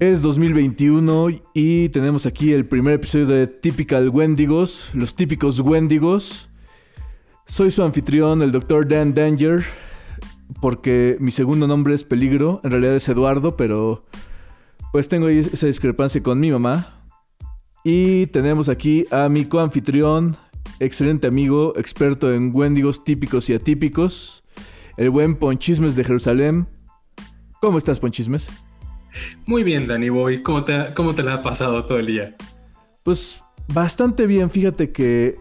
Es 2021 y tenemos aquí el primer episodio de Typical Wendigos, los típicos Wendigos. Soy su anfitrión, el Dr. Dan Danger, porque mi segundo nombre es Peligro, en realidad es Eduardo, pero pues tengo ahí esa discrepancia con mi mamá. Y tenemos aquí a mi coanfitrión, excelente amigo, experto en Wendigos típicos y atípicos, el buen Ponchismes de Jerusalén. ¿Cómo estás, Ponchismes? Muy bien, Danny Boy. ¿Cómo te, ¿Cómo te la ha pasado todo el día? Pues bastante bien. Fíjate que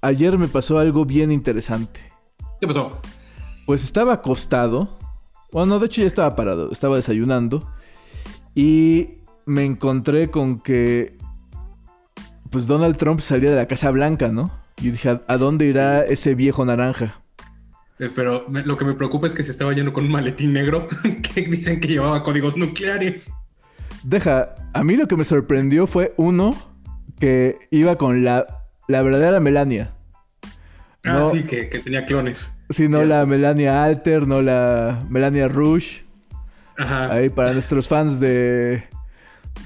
ayer me pasó algo bien interesante. ¿Qué pasó? Pues estaba acostado. Bueno, de hecho ya estaba parado. Estaba desayunando. Y me encontré con que... Pues Donald Trump salía de la Casa Blanca, ¿no? Y dije, ¿a dónde irá ese viejo naranja? Eh, pero lo que me preocupa es que se estaba yendo con un maletín negro que dicen que llevaba códigos nucleares. Deja, a mí lo que me sorprendió fue uno que iba con la, la verdadera Melania. Ah, sí, que, tenía clones. Sí, no la Melania Alter, no la Melania Rouge. Ajá. Ahí para nuestros fans de.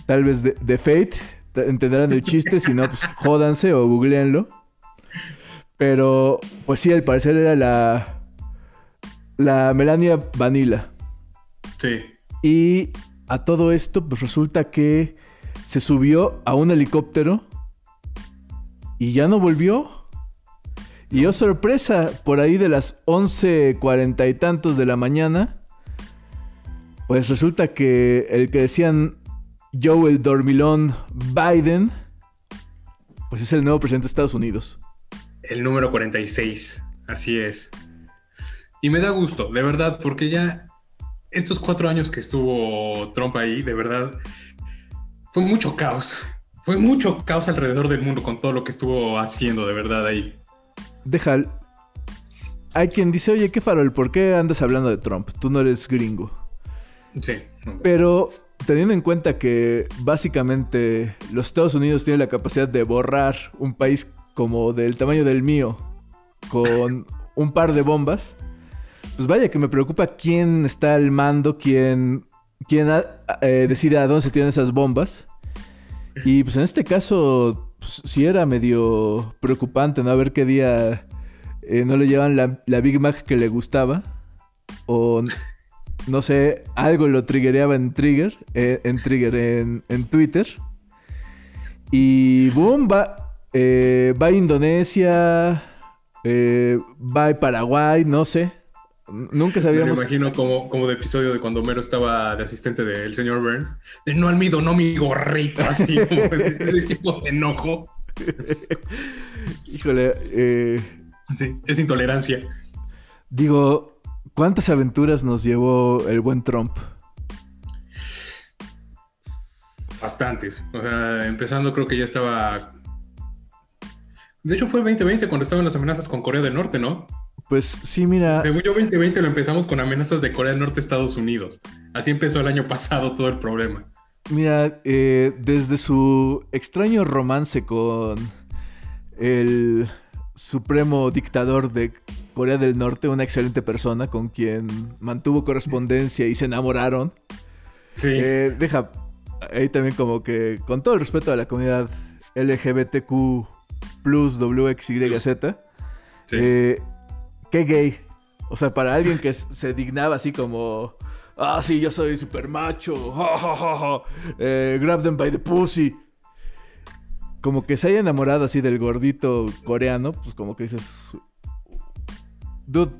Tal vez de, de Fate, entenderán el chiste, si no, pues jódanse o googleenlo. Pero, pues sí, al parecer era la, la Melania Vanilla. Sí. Y a todo esto, pues resulta que se subió a un helicóptero y ya no volvió. Y yo oh, sorpresa, por ahí de las 11.40 y tantos de la mañana, pues resulta que el que decían Joe el Dormilón Biden, pues es el nuevo presidente de Estados Unidos. El número 46, así es. Y me da gusto, de verdad, porque ya estos cuatro años que estuvo Trump ahí, de verdad, fue mucho caos. Fue mucho caos alrededor del mundo con todo lo que estuvo haciendo, de verdad, ahí. Deja. Hay quien dice, oye, ¿qué farol? ¿Por qué andas hablando de Trump? Tú no eres gringo. Sí. Pero teniendo en cuenta que básicamente los Estados Unidos tienen la capacidad de borrar un país como del tamaño del mío con un par de bombas, pues vaya que me preocupa quién está al mando, quién, quién eh, decide a dónde se tiran esas bombas. Y pues en este caso, pues, sí era medio preocupante, ¿no? A ver qué día eh, no le llevan la, Big Mac que le gustaba. O no sé, algo lo triggereaba en Trigger, eh, en Trigger, en, en, Twitter. Y boom, va, va a Indonesia, va a Paraguay, no sé. Nunca sabíamos. Me imagino como, como de episodio de cuando Homero estaba de asistente del señor Burns. De no almido, no mi gorrito, así como ese tipo de enojo. Híjole. Eh, sí, es intolerancia. Digo, ¿cuántas aventuras nos llevó el buen Trump? Bastantes. O sea, empezando creo que ya estaba. De hecho, fue el 2020 cuando estaban las amenazas con Corea del Norte, ¿no? Pues sí, mira. Según yo, 2020 lo empezamos con amenazas de Corea del Norte, Estados Unidos. Así empezó el año pasado todo el problema. Mira, eh, desde su extraño romance con el supremo dictador de Corea del Norte, una excelente persona con quien mantuvo correspondencia y se enamoraron. Sí. Eh, deja ahí también como que, con todo el respeto a la comunidad LGBTQ plus WXYZ, sí. eh, qué gay. O sea, para alguien que se dignaba así como, ah, sí, yo soy super macho, eh, grab them by the pussy. Como que se haya enamorado así del gordito coreano, pues como que dices, dude,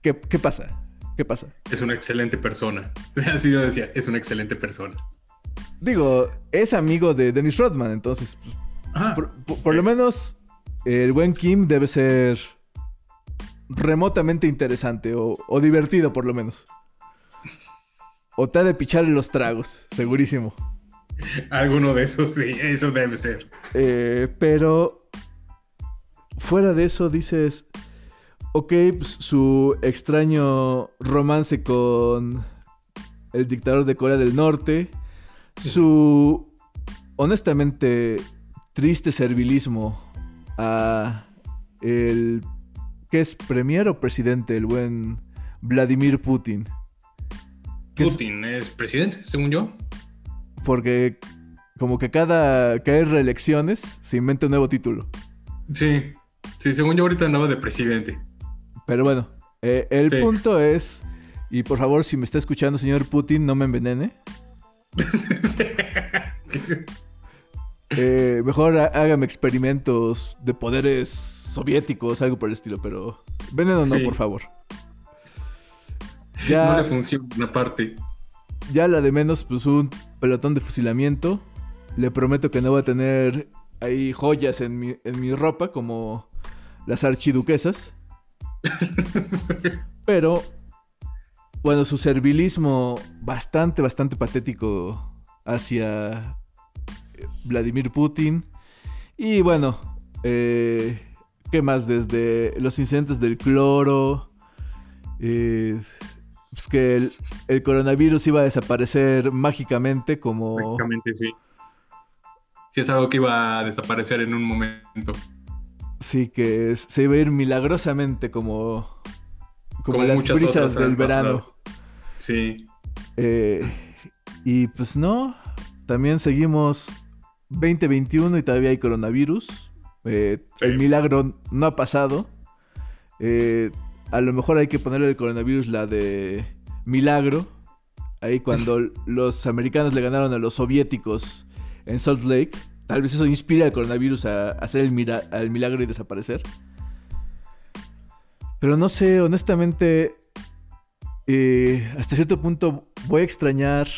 ¿qué, pasa? ¿Qué pasa? Es una excelente persona. Así yo decía, es una excelente persona. Digo, es amigo de Dennis Rodman, entonces, pues, por, lo menos el buen Kim debe ser remotamente interesante o, divertido por lo menos. O te ha de pichar en los tragos, segurísimo. Alguno de esos, sí, eso debe ser. Eh, pero fuera de eso dices, ok, pues, su extraño romance con el dictador de Corea del Norte, su honestamente triste servilismo a el que es premier o presidente, el buen Vladimir Putin. Putin es, presidente, según yo. Porque como que cada que hay reelecciones se inventa un nuevo título. Sí, sí, según yo ahorita andaba de presidente. Pero bueno, eh, el punto es, y por favor si me está escuchando señor Putin, no me envenene. Eh, mejor hágame experimentos de poderes soviéticos, algo por el estilo, pero veneno no, por favor. Ya, no le funciona una parte. Ya la de menos, pues un pelotón de fusilamiento. Le prometo que no voy a tener ahí joyas en mi, en mi ropa como las archiduquesas. Pero, bueno, su servilismo bastante, bastante patético hacia Vladimir Putin. Y bueno, eh, ¿qué más? Desde los incidentes del cloro, eh, pues que el, coronavirus iba a desaparecer mágicamente como... Mágicamente, sí. Sí, es algo que iba a desaparecer en un momento. Sí, que se iba a ir milagrosamente como, como, las brisas del verano. Sí. Eh, y pues no, también seguimos 2021 y todavía hay coronavirus. Eh, el milagro no ha pasado. Eh, a lo mejor hay que ponerle el coronavirus la de milagro. Ahí cuando los americanos le ganaron a los soviéticos en Salt Lake. Tal vez eso inspira al coronavirus a, hacer el, milagro y desaparecer. Pero no sé, honestamente, eh, hasta cierto punto voy a extrañar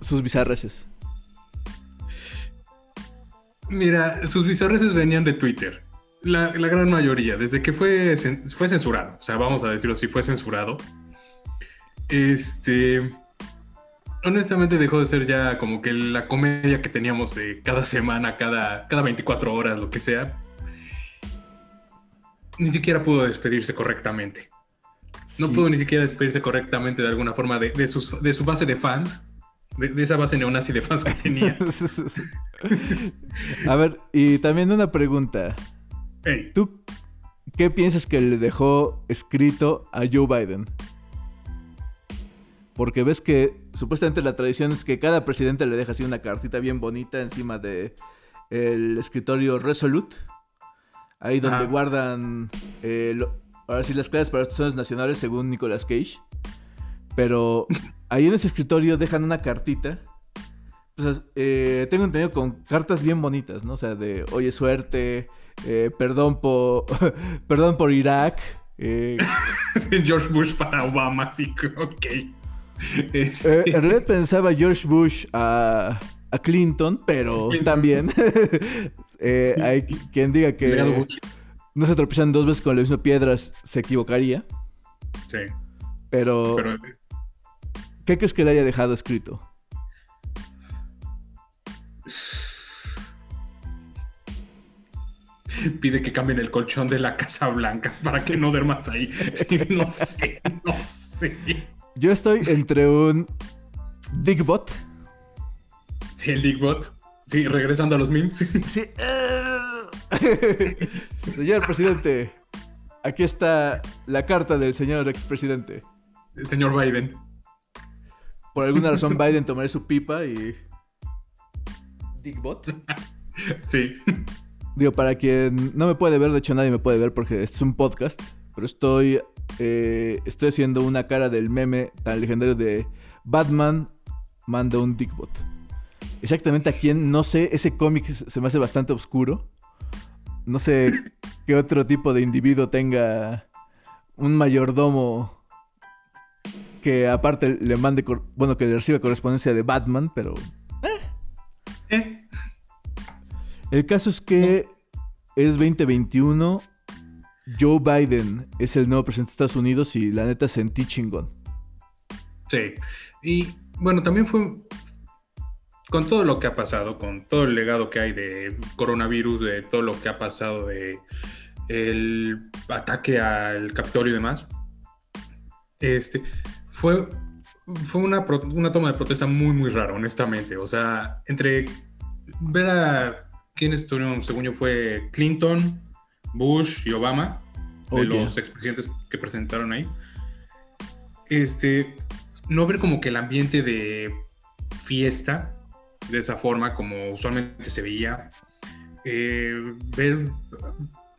sus bizarreces. Mira, sus bizarreces venían de Twitter. La, gran mayoría, desde que fue, fue censurado. O sea, vamos a decirlo así, fue censurado. Este. Honestamente dejó de ser ya como que la comedia que teníamos de cada semana, cada, cada 24 horas, lo que sea. Ni siquiera pudo despedirse correctamente. No pudo ni siquiera despedirse correctamente de alguna forma de, de, de su base de fans de, esa base neonazi de fans que tenía. A ver, y también una pregunta. ¿Tú qué piensas que le dejó escrito a Joe Biden? Porque ves que supuestamente la tradición es que cada presidente le deja así una cartita bien bonita encima de el escritorio Resolute. Ahí donde guardan eh, ahora sí las claves para las instituciones nacionales según Nicolas Cage. Pero ahí en ese escritorio dejan una cartita. Pues, eh, tengo entendido con cartas bien bonitas, ¿no? O sea, de oye, suerte, eh, perdón por perdón por Irak. Eh. George Bush para Obama, sí, ok. Este en realidad pensaba George Bush a, Clinton, pero también hay quien diga que no se tropiezan dos veces con la misma piedra, se equivocaría. Sí. pero ¿Qué crees que le haya dejado escrito? Pide que cambien el colchón de la Casa Blanca para que no duermas ahí. no sé, no sé. Yo estoy entre un Digbot. Sí, el Digbot. Sí, regresando a los memes. Sí. señor presidente, aquí está la carta del señor expresidente. Señor Biden por alguna razón Biden tomaré su pipa y. Dickbot. Sí. Digo, para quien no me puede ver, de hecho nadie me puede ver porque este es un podcast, pero estoy, eh, estoy haciendo una cara del meme tan legendario de Batman manda un Dickbot. Exactamente a quién, no sé, ese cómic se me hace bastante oscuro. No sé qué otro tipo de individuo tenga un mayordomo que aparte le mande, bueno, que le reciba correspondencia de Batman, pero... Eh. Eh. El caso es que es 2021, Joe Biden es el nuevo presidente de Estados Unidos y la neta sentí chingón. Sí, y bueno, también fue con todo lo que ha pasado, con todo el legado que hay de coronavirus, de todo lo que ha pasado de el ataque al Capitolio y demás. Este, fue, fue una, una toma de protesta muy, muy rara, honestamente. O sea, entre ver a quienes estuvieron, según yo, fue Clinton, Bush y Obama, de los expresidentes que presentaron ahí. este, no ver como que el ambiente de fiesta de esa forma como usualmente se veía, eh, ver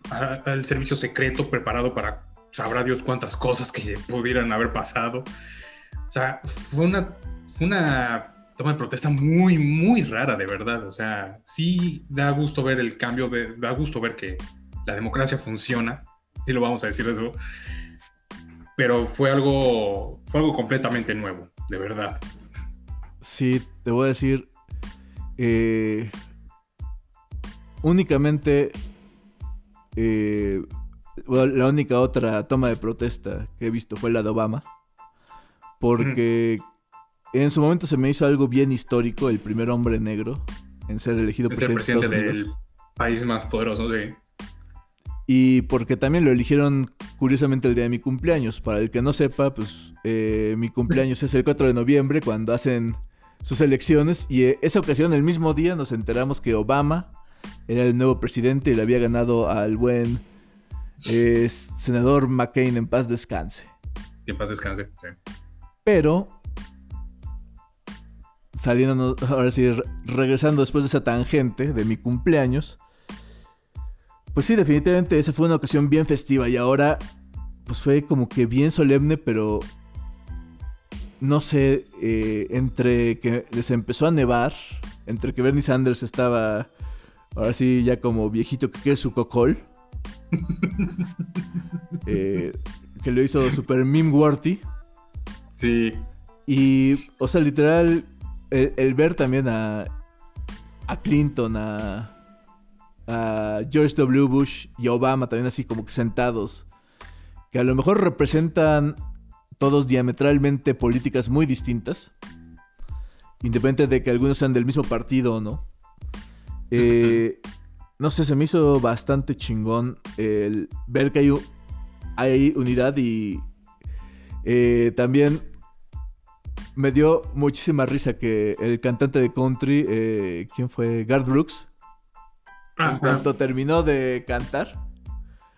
al servicio secreto preparado para sabrá Dios cuántas cosas que pudieran haber pasado. O sea, fue una, una toma de protesta muy, muy rara, de verdad. O sea, sí da gusto ver el cambio, da gusto ver que la democracia funciona, sí lo vamos a decir eso, pero fue algo, fue algo completamente nuevo, de verdad. Sí, te voy a decir, eh, únicamente eh, la única otra toma de protesta que he visto fue la de Obama. Porque en su momento se me hizo algo bien histórico, el primer hombre negro en ser elegido presidente, del país más poderoso de... Y porque también lo eligieron curiosamente el día de mi cumpleaños. Para el que no sepa, pues eh, mi cumpleaños es el 4 de noviembre cuando hacen sus elecciones. Y eh, esa ocasión, el mismo día, nos enteramos que Obama era el nuevo presidente y le había ganado al buen es senador McCain en paz descanse. en paz descanse, Pero, saliendo, ahora sí, regresando después de esa tangente de mi cumpleaños, pues sí, definitivamente esa fue una ocasión bien festiva y ahora, pues fue como que bien solemne, pero no sé, eh, entre que les empezó a nevar, entre que Bernie Sanders estaba, ahora sí, ya como viejito que quiere su cocol. Eh, que lo hizo super meme worthy. Sí. Y, o sea, literal, el, ver también a, a Clinton, a, a George W. Bush y a Obama también así como que sentados, que a lo mejor representan todos diametralmente políticas muy distintas, independiente de que algunos sean del mismo partido o no. Eh, no sé, se me hizo bastante chingón el ver que hay, hay unidad y eh, también me dio muchísima risa que el cantante de country, eh, ¿quién fue? Garth Brooks, en cuanto terminó de cantar,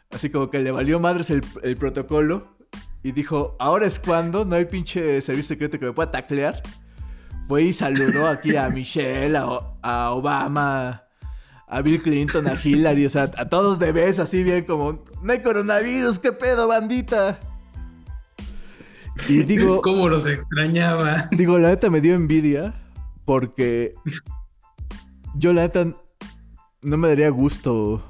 así como que le valió madres el, protocolo y dijo, ahora es cuando, no hay pinche servicio secreto que me pueda taclear. Fue y saludó aquí a Michelle, a Obama, a Bill Clinton, a Hillary, o sea, a todos de vez, así bien como, no hay coronavirus, qué pedo, bandita. Y digo... ¿Cómo los extrañaba? Digo, la neta me dio envidia porque yo la neta no me daría gusto.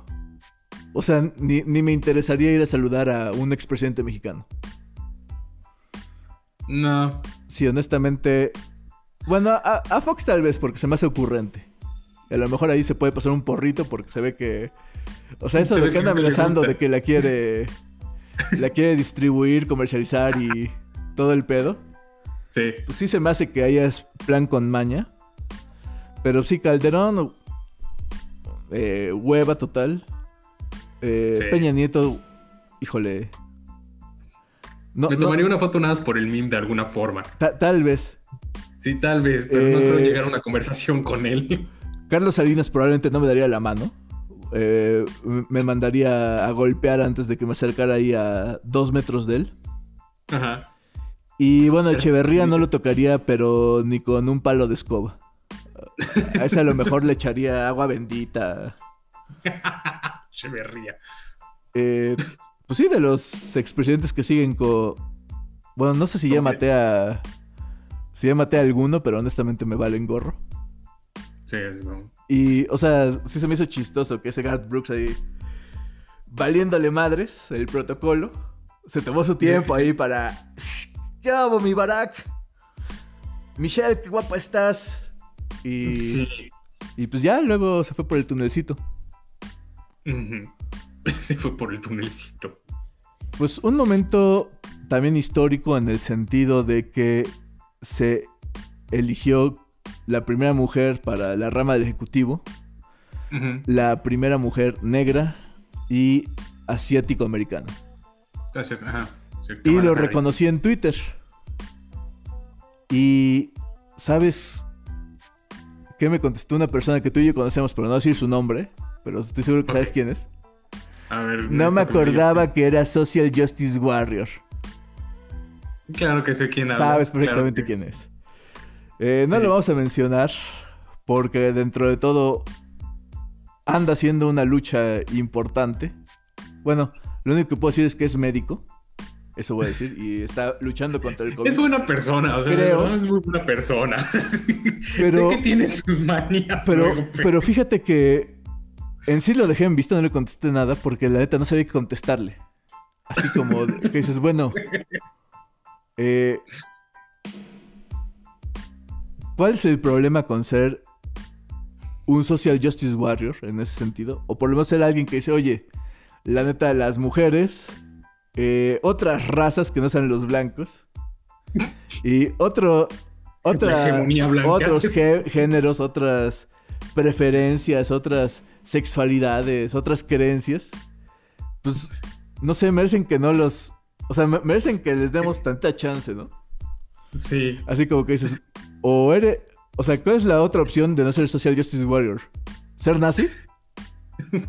O sea, ni, me interesaría ir a saludar a un expresidente mexicano. No. Sí, honestamente. Bueno, a, a Fox tal vez porque se me hace ocurrente a lo mejor ahí se puede pasar un porrito porque se ve que. O sea, eso de que anda amenazando de que la quiere. la quiere distribuir, comercializar y todo el pedo. Sí. Pues sí se me hace que haya plan con maña. Pero sí, Calderón. Eh, hueva total. Eh, Peña Nieto. Híjole. No, Me tomaría una foto nada más por el meme de alguna forma. tal vez. Sí, tal vez, pero no creo eh, llegar a una conversación con él. Carlos Salinas probablemente no me daría la mano. Eh, me mandaría a golpear antes de que me acercara ahí a dos metros de él. Ajá. Y bueno, Echeverría no lo tocaría, pero ni con un palo de escoba. A ese a lo mejor le echaría agua bendita. Echeverría. Eh, pues sí, de los expresidentes que siguen con. Bueno, no sé si ya maté a. Si ya maté a alguno, pero honestamente me valen gorro. Sí, es como... Y, o sea, sí se me hizo chistoso que ese Garth Brooks ahí, valiéndole madres el protocolo, se tomó su tiempo ahí para... ¿Qué hago, mi Barack? Michelle, qué guapa estás. Y, sí. y pues ya luego se fue por el tunelcito. se fue por el tunelcito. Pues un momento también histórico en el sentido de que se eligió la primera mujer para la rama del Ejecutivo, la primera mujer negra y asiático-americana. y lo reconocí en Twitter. Y, ¿sabes qué me contestó una persona que tú y yo conocemos, pero no decir su nombre? Pero estoy seguro que sabes quién es. A ver, no me acordaba que era Social Justice Warrior. Claro que sé quién habla. Sabes perfectamente quién es. Eh, no lo vamos a mencionar porque dentro de todo anda haciendo una lucha importante. Bueno, lo único que puedo decir es que es médico. Eso voy a decir. Y está luchando contra el COVID. Es buena persona, o sea, Creo. es muy buena persona. Pero- sé que tiene sus manías. Pero, luego, pero fíjate que en sí lo dejé en visto, no le contesté nada porque la neta no sabía qué contestarle. Así como que dices, bueno, eh, ¿cuál es el problema con ser un social justice warrior en ese sentido? O por lo menos ser alguien que dice, oye, la neta, las mujeres, eh, otras razas que no sean los blancos y otro, otra, otros gé- géneros, otras preferencias, otras sexualidades, otras creencias, pues no sé, merecen que no los, o sea, me- merecen que les demos tanta chance, ¿no? Sí. Así como que dices, o eres, o sea, ¿cuál es la otra opción de no ser social justice warrior? ¿Ser nazi?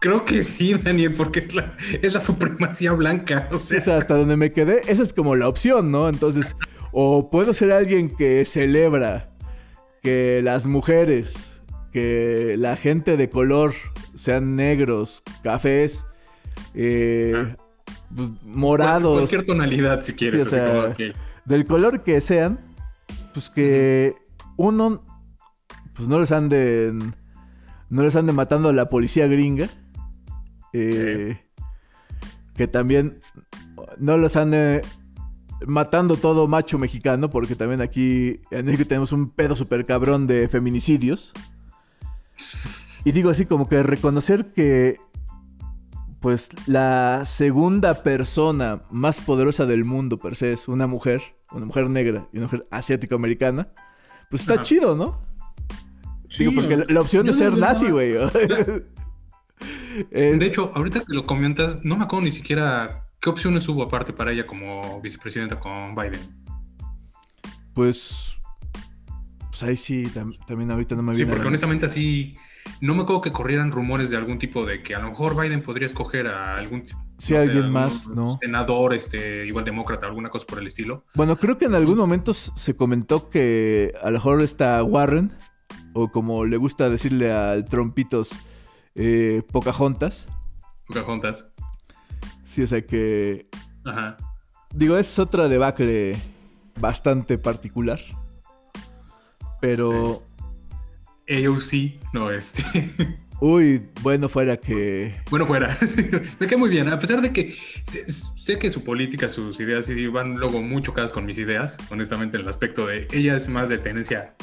Creo que sí, Daniel, porque es la, es la supremacía blanca. O sea, O sea, hasta donde me quedé, esa es como la opción, ¿no? Entonces, o puedo ser alguien que celebra que las mujeres, que la gente de color sean negros, cafés, eh, Ah. pues, morados, Cualquier tonalidad, si quieres. Sí, o así sea, como, ok. Del color que sean, pues que uno, pues no les anden, no les ande matando a la policía gringa, eh, que también no los ande matando todo macho mexicano, porque también aquí en México tenemos un pedo super cabrón de feminicidios. Y digo así como que reconocer que pues la segunda persona más poderosa del mundo per se es una mujer, una mujer negra y una mujer asiático-americana, pues está Ajá. chido, ¿no? Digo, Sí, porque la, la opción de ser nazi, güey. De hecho, ahorita que lo comentas, no me acuerdo ni siquiera qué opciones hubo aparte para ella como vicepresidenta con Biden. pues, pues ahí sí, tam- también ahorita no me Sí, viene. a porque honestamente así, no me acuerdo que corrieran rumores de algún tipo de que a lo mejor Biden podría escoger a algún Sí, no sé, alguien más, ¿no? senador, este, igual demócrata, alguna cosa por el estilo. Bueno, creo que en algún momento se comentó que a lo mejor está Warren, o como le gusta decirle al Trompitos, eh, Pocahontas. Pocahontas. Sí, o sea que Ajá. Digo, es otra debacle bastante particular. Pero, AOC, no, este. uy, bueno fuera que... Bueno, fuera. Me queda muy bien. A pesar de que sé, sé que su política, sus ideas sí van luego muy chocadas con mis ideas, honestamente, en el aspecto de ella es más de tenencia,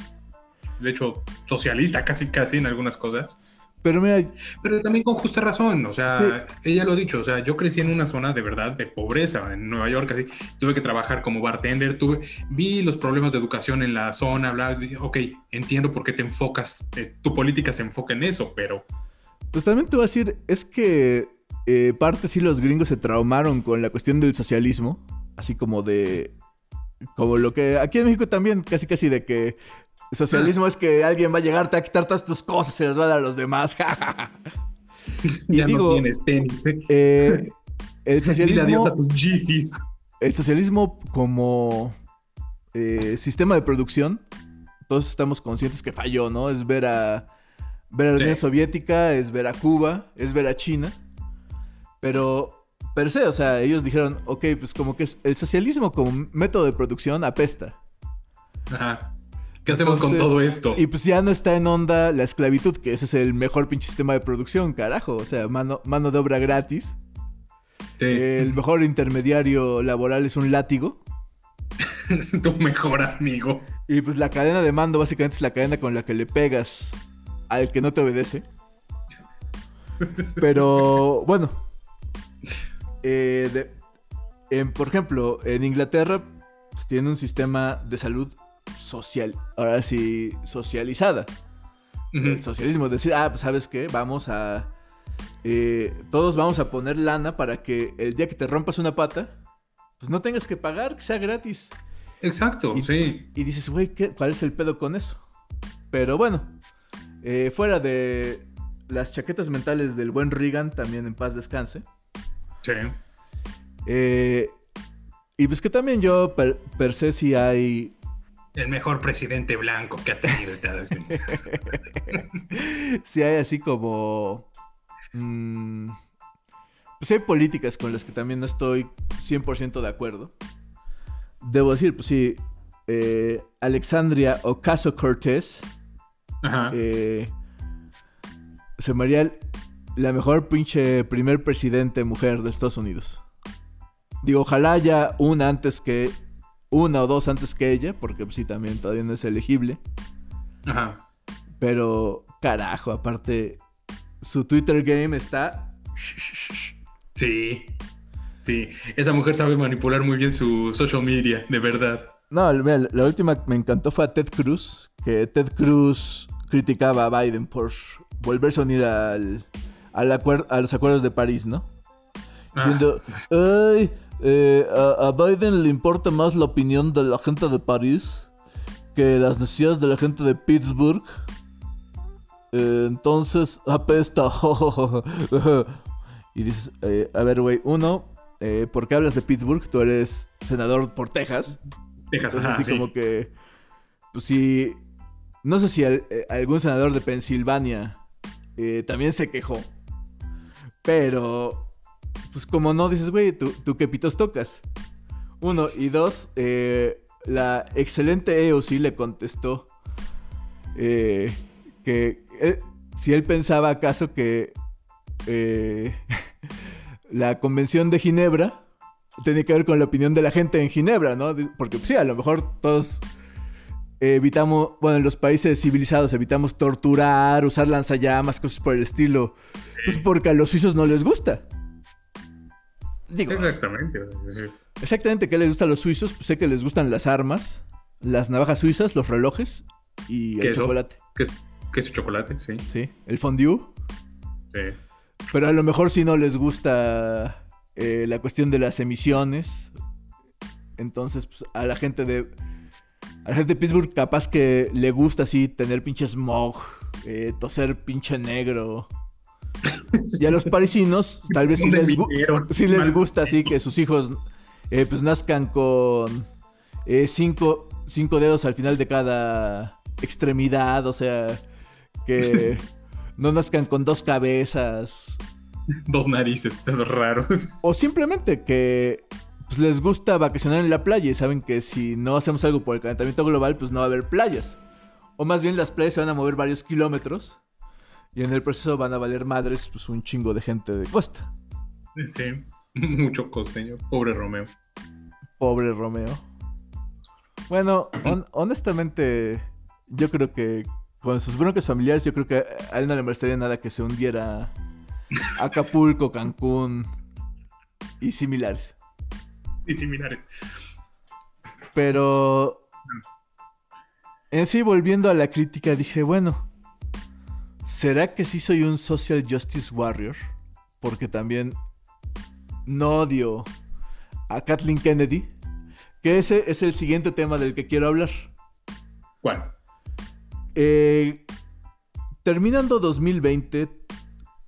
de hecho, socialista casi casi en algunas cosas. Pero mira, Pero también con justa razón, o sea, ella lo ha dicho, o sea, yo crecí en una zona de verdad de pobreza en Nueva York, así, tuve que trabajar como bartender, tuve, vi los problemas de educación en la zona, bla, ok, entiendo por qué te enfocas, eh, tu política se enfoca en eso, pero pues también te voy a decir, es que eh, parte sí los gringos se traumaron con la cuestión del socialismo. Así como de... Como lo que aquí en México también, casi casi de que socialismo es que alguien va a llegar, te va a quitar todas tus cosas, se las va a dar a los demás. Y ya digo- no tienes tenis, ¿eh? Eh, el Dile adiós socialismo... a tus el socialismo como eh, sistema de producción, todos estamos conscientes que falló, ¿no? Es ver a, ver a la Sí. Unión Soviética, es ver a Cuba, es ver a China. Pero, per se, o sea, ellos dijeron, ok, pues como que el socialismo como método de producción apesta. Ajá. ¿Qué hacemos con todo esto? Y pues ya no está en onda la esclavitud, que ese es el mejor pinche sistema de producción, carajo. O sea, mano, mano de obra gratis. Sí. El mejor intermediario laboral es un látigo. tu mejor amigo. Y pues la cadena de mando básicamente es la cadena con la que le pegas al que no te obedece. Pero bueno. eh, de- en- por ejemplo, en Inglaterra pues, tiene un sistema de salud social. Ahora sí, socializada. El socialismo decir, ah, pues sabes qué, vamos a... eh, todos vamos a poner lana para que el día que te rompas una pata, pues no tengas que pagar, que sea gratis. Exacto, Y- sí. Y dices, güey, ¿qué- ¿cuál es el pedo con eso? Pero bueno, eh, fuera de las chaquetas mentales del buen Reagan, también en paz descanse. Sí. eh, Y pues que también yo per, per se sí hay el mejor presidente blanco que ha tenido Estados Unidos. sí hay así como... Mmm, pues hay políticas con las que también no estoy 100% de acuerdo. Debo decir, pues sí, eh, Alexandria Ocasio Cortés eh, se me haría la mejor pinche primer presidente mujer de Estados Unidos. Digo, ojalá haya una antes que una o dos antes que ella, porque pues, sí, también todavía no es elegible. Ajá. Pero, carajo, aparte, su Twitter game está... Sí, sí, esa mujer sabe manipular muy bien su social media, de verdad. No, mira, la última que me encantó fue a Ted Cruz, que Ted Cruz criticaba a Biden por volverse a unir al, al a los acuerdos de París, ¿no? Ah. Diciendo, ay, eh, a, Biden le importa más la opinión de la gente de París que las necesidades de la gente de Pittsburgh. Eh, entonces, apesta. y dices, eh, a ver, güey, uno, ¿por qué hablas de Pittsburgh? Tú eres senador por Texas. Texas, así como que, pues si, no sé si algún senador de Pensilvania también se quejó, pero pues como no dices, güey, ¿tú, qué pitos tocas. Uno, y dos, eh, la excelente EOC le contestó eh, que eh, si él pensaba acaso que la convención de Ginebra tenía que ver con la opinión de la gente en Ginebra, ¿no? Porque pues, sí, a lo mejor todos evitamos, bueno, en los países civilizados evitamos torturar, usar lanzallamas, cosas por el estilo, pues porque a los suizos no les gusta. Exactamente. Exactamente, ¿qué les gusta a los suizos? Pues sé que les gustan las armas, las navajas suizas, los relojes y el chocolate. ¿Qué, es el chocolate? Sí. Sí, el fondue. Sí. Pero a lo mejor si no les gusta eh, la cuestión de las emisiones. Entonces, pues, a la gente de. A la gente de Pittsburgh, capaz que le gusta así tener pinche smog, eh, toser pinche negro. Y a los parisinos, tal vez sí les, les gusta así que sus hijos eh, pues nazcan con eh, cinco, cinco dedos al final de cada extremidad, o sea, que no nazcan con dos cabezas. Dos narices, todos raros. O simplemente que pues, les gusta vacacionar en la playa y saben que si no hacemos algo por el calentamiento global, pues no va a haber playas. O más bien las playas se van a mover varios kilómetros y en el proceso van a valer madres pues un chingo de gente de costa. Sí, mucho costeño. Pobre Romeo. Pobre Romeo. Bueno, honestamente, yo creo que con sus broncas familiares, yo creo que a él no le molestaría nada que se hundiera Acapulco, Cancún y similares. Y similares. Pero en sí, volviendo a la crítica, dije, bueno, ¿Será que sí soy un social justice warrior? Porque también no odio a Kathleen Kennedy. Que ese es el siguiente tema del que quiero hablar. ¿Cuál? Eh, terminando 2020,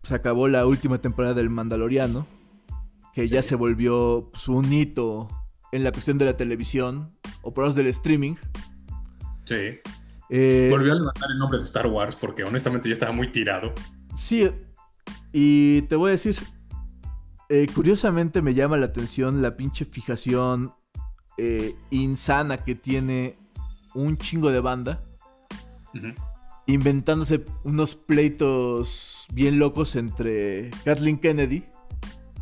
se acabó la última temporada del Mandaloriano. Que ya se volvió pues, un hito en la cuestión de la televisión o por del streaming. Sí. Eh, Volvió a levantar el nombre de Star Wars porque honestamente ya estaba muy tirado. Sí, y te voy a decir, eh, curiosamente me llama la atención la pinche fijación eh, insana que tiene un chingo de banda. Inventándose unos pleitos bien locos entre Kathleen Kennedy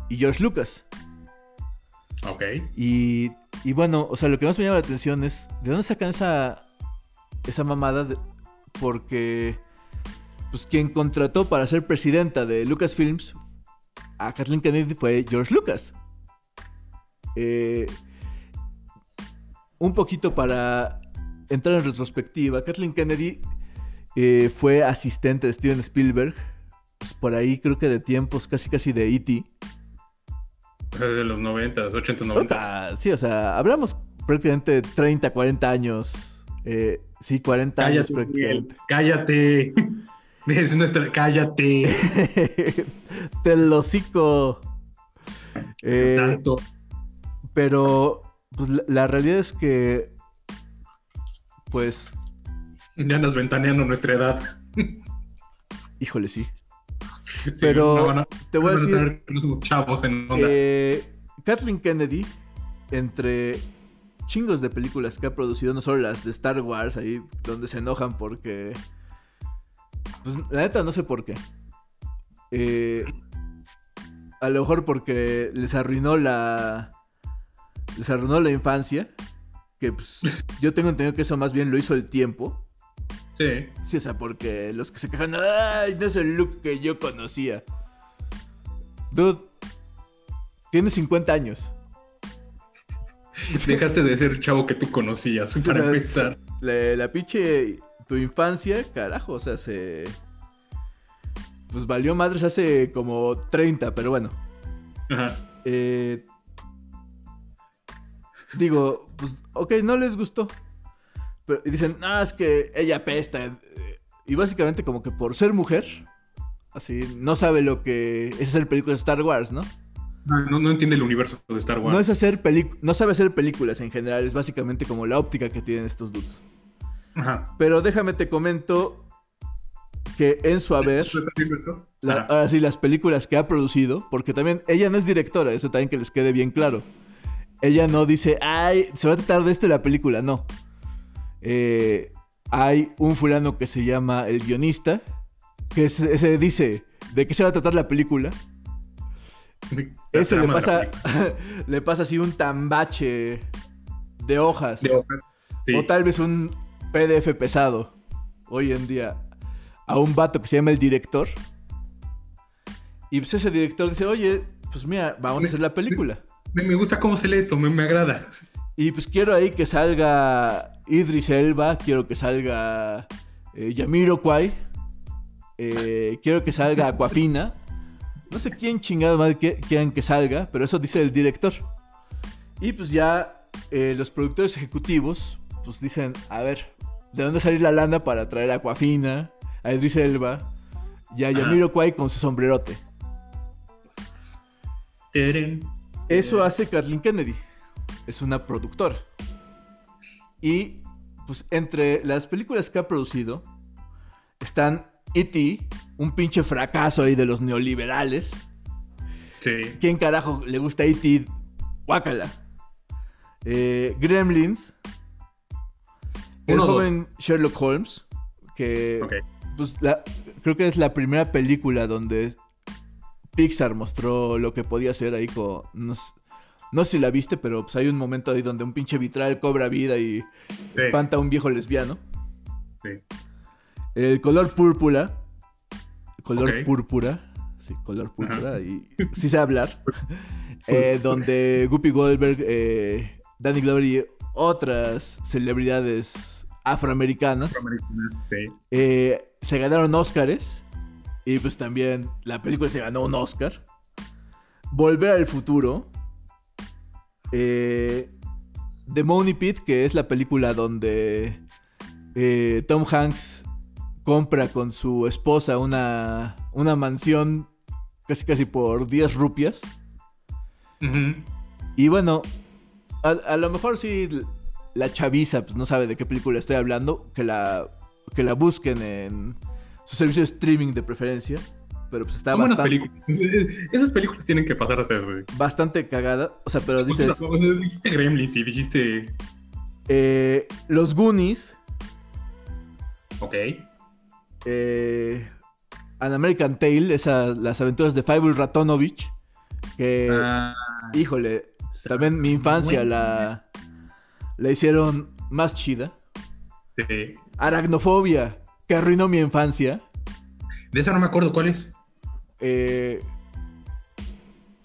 y George Lucas. Ok. Y, y bueno, o sea, lo que más me llama la atención es de dónde sacan esa esa mamada porque pues quien contrató para ser presidenta de Lucasfilms a Kathleen Kennedy fue George Lucas. Eh, un poquito para entrar en retrospectiva, Kathleen Kennedy eh, fue asistente de Steven Spielberg, pues, por ahí creo que de tiempos casi casi de E.T. De los 90, 80, 90. Sí, o sea, hablamos prácticamente de 30, 40 años eh, Sí, 40 años prácticamente. Cállate. Es nuestra. Cállate. Te lo cico. Eh, Santo. Pero pues la, la realidad es que, pues, Ya andas ventaneando nuestra edad. híjole, sí. Sí, Pero no a- te voy a van decir, que no somos chavos en onda. eh, Kathleen Kennedy, entre chingos de películas que ha producido, no solo las de Star Wars, ahí donde se enojan porque... Pues la neta no sé por qué. Eh, a lo mejor porque les arruinó la... Les arruinó la infancia. Que pues, yo tengo entendido que eso más bien lo hizo el tiempo. Sí. Sí, o sea, porque los que se quejan, ay, no es el look que yo conocía. Dude, tienes 50 años. Dejaste de ser chavo que tú conocías, para o sea, empezar. La, la pinche, tu infancia, carajo, o sea, se... Pues valió madres hace como 30, pero bueno. Ajá. Eh, digo, pues, ok, no les gustó. Pero, y dicen, no, es que ella apesta. eh, Y básicamente como que por ser mujer, así, no sabe lo que es hacer películas de Star Wars, ¿no? No, entiende el universo de Star Wars. No es hacer no sabe hacer películas en general, es básicamente como la óptica que tienen estos dudes. Ajá. Pero déjame te comento que en su haber, ahora sí, las películas que ha producido, porque también ella no es directora, eso también que les quede bien claro. Ella no dice, ay, se va a tratar de esto la película, no. Eh, hay un fulano que se llama el guionista, que se, se dice de qué se va a tratar la película. Ese le pasa, le pasa así un tambache de hojas. De hojas. Sí. O tal vez un PDF pesado hoy en día a un vato que se llama el director. Y pues ese director dice, oye, pues mira, vamos a hacer la película. Me, me gusta cómo se lee esto, me, me agrada. Y pues quiero ahí que salga Idris Elba, quiero que salga eh, Yamiroquai, eh, quiero que salga Aquafina. No sé quién chingada madre que- quieran que salga, pero eso dice el director. Y pues ya eh, los productores ejecutivos pues dicen, a ver, ¿de dónde salir la lana para traer a Aquafina, a Idris Elba y a Ajá. Yamiroquai con su sombrerote? Teren. Eso hace Kathleen Kennedy. Es una productora. Y pues entre las películas que ha producido están E.T., un pinche fracaso ahí de los neoliberales. Sí. ¿Quién carajo le gusta E.T.? Guácala. Eh, Gremlins. El Uno dos. joven Sherlock Holmes. Que Ok. pues, la- creo que es la primera película donde Pixar mostró lo que podía hacer ahí con... No, no sé si la viste, pero pues hay un momento ahí donde un pinche vitral cobra vida y Sí. espanta a un viejo lesbiano. Sí. El color púrpura. Color púrpura. Sí, color púrpura. Y sí sé hablar. Eh, donde Guppy Goldberg, eh, Danny Glover y otras celebridades afroamericanas Sí. eh, se ganaron Óscares. Y pues también la película se ganó un Oscar. Volver al futuro. Eh, The Money Pit, que es la película donde eh, Tom Hanks compra con su esposa una, una mansión casi casi por 10 rupias. Y bueno, a, a lo mejor sí la chaviza pues, no sabe de qué película estoy hablando, que la, que la busquen en su servicio de streaming de preferencia. Pero pues está bastante, películas. Esas películas tienen que pasar a ser. güey. bastante cagada. O sea, pero dices, Dijiste Gremlins y dijiste. eh, los Goonies, Ok. Eh, An American Tale, esa, las aventuras de Fable Ratonovich, que, Ah, híjole, también mi infancia la, la hicieron más chida. sí. Aracnofobia, que arruinó mi infancia. De esa no me acuerdo cuál es. Eh,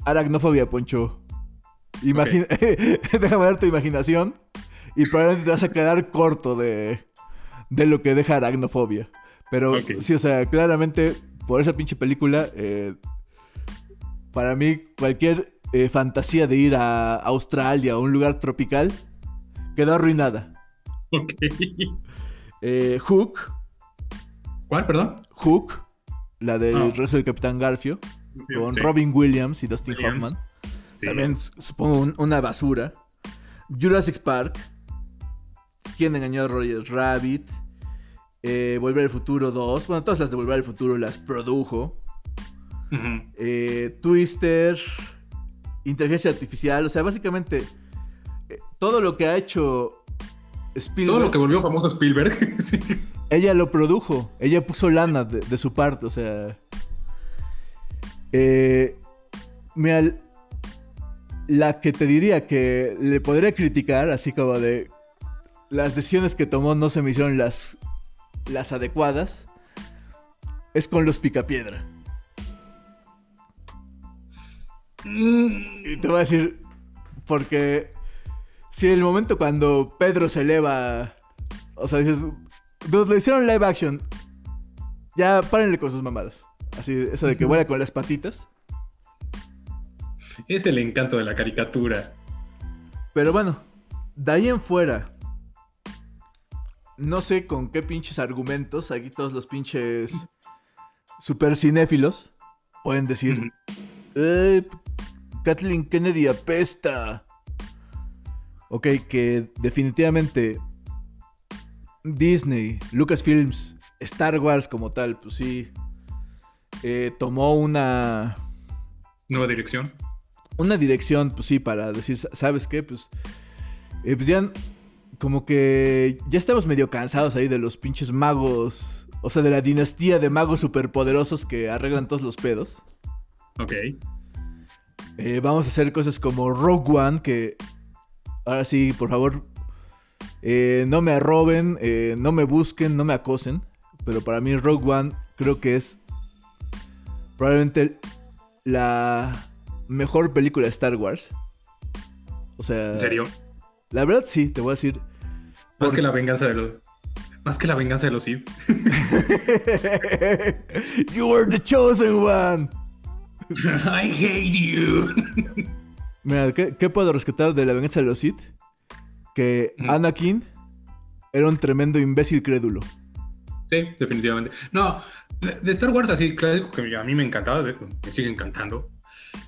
aracnofobia, Poncho. Imagina- Déjame ver tu imaginación. Y probablemente te vas a quedar corto de, de lo que deja aracnofobia. Pero sí, o sea, claramente por esa pinche película, eh, para mí cualquier eh, fantasía de ir a Australia o un lugar tropical quedó arruinada. Ok. Eh, Hook, ¿Cuál, perdón? Hook, la del Ah. resto del Capitán Garfio, con Sí. Robin Williams y Dustin Williams. Hoffman. Sí. También supongo un- una basura. Jurassic Park. ¿Quién engañó a Roger Rabbit? Eh, Volver al Futuro 2. Bueno, todas las de Volver al Futuro las produjo. Eh, Twister. Inteligencia Artificial. O sea, básicamente eh, todo lo que ha hecho Spielberg. Todo lo que volvió famoso Spielberg. sí. Ella lo produjo. Ella puso lana de, de su parte. O sea. Eh, mira, la que te diría que le podría criticar, así como de. Las decisiones que tomó no se me hicieron las, las adecuadas. Es con los picapiedra. Y te voy a decir. Porque. Si en el momento cuando Pedro se eleva. O sea, dices. Lo hicieron live action. Ya párenle con sus mamadas. Así, eso de que vuela con las patitas. Es el encanto de la caricatura. Pero bueno, de ahí en fuera. No sé con qué pinches argumentos. Aquí todos los pinches. Super cinéfilos. Pueden decir. Eh, Kathleen Kennedy apesta. Ok, que definitivamente Disney, Lucasfilms, Star Wars como tal, pues sí, eh, tomó una, Nueva dirección. una dirección, pues sí, para decir, ¿sabes qué? Pues, eh, pues ya como que ya estamos medio cansados ahí de los pinches magos, o sea, de la dinastía de magos superpoderosos que arreglan todos los pedos. Ok. Eh, vamos a hacer cosas como Rogue One, que ahora sí, por favor, eh, no me arroben, eh, no me busquen, no me acosen. Pero para mí Rogue One creo que es probablemente la mejor película de Star Wars. O sea, ¿En serio? La verdad sí, te voy a decir. Más que la venganza de los. Más que la venganza de los Sith. you were the chosen one. I hate you. Mira, ¿qué, qué puedo rescatar de la venganza de los Sith? Que. Anakin era un tremendo imbécil crédulo. Sí, definitivamente. No, de, Star Wars así clásico que a mí me encantaba, me sigue encantando.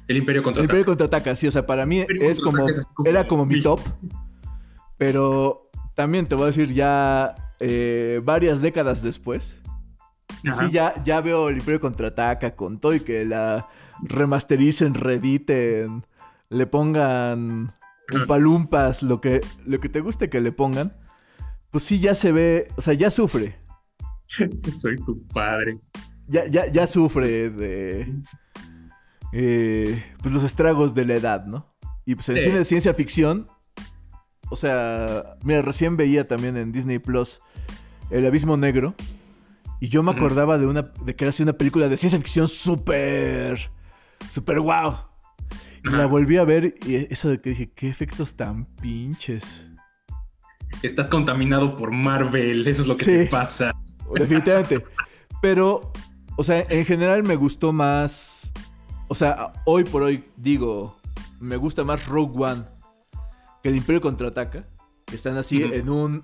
El Imperio contra El Imperio contraataca, sí, o sea, para mí es como, contraataca es así como era como mi- top. Pero también te voy a decir ya eh, varias décadas después. Sí, ya, ya veo el Imperio contraataca con todo y que la remastericen, reediten, le pongan Ajá. palumpas, lo que, lo que te guste que le pongan. Pues sí, ya se ve, o sea, ya sufre. Soy tu padre. Ya, ya, ya sufre de eh, pues los estragos de la edad, ¿no? Y pues en cine de ciencia ficción, o sea, mira, recién veía también en Disney Plus El Abismo Negro. Y yo me acordaba de una de que era así una película de ciencia ficción súper, súper wow. Y la volví a ver y eso de que dije, qué efectos tan pinches. Estás contaminado por Marvel, eso es lo que Sí. te pasa. Definitivamente. Pero, o sea, en general me gustó más. O sea, hoy por hoy digo, me gusta más Rogue One que el Imperio contraataca. Están así en un.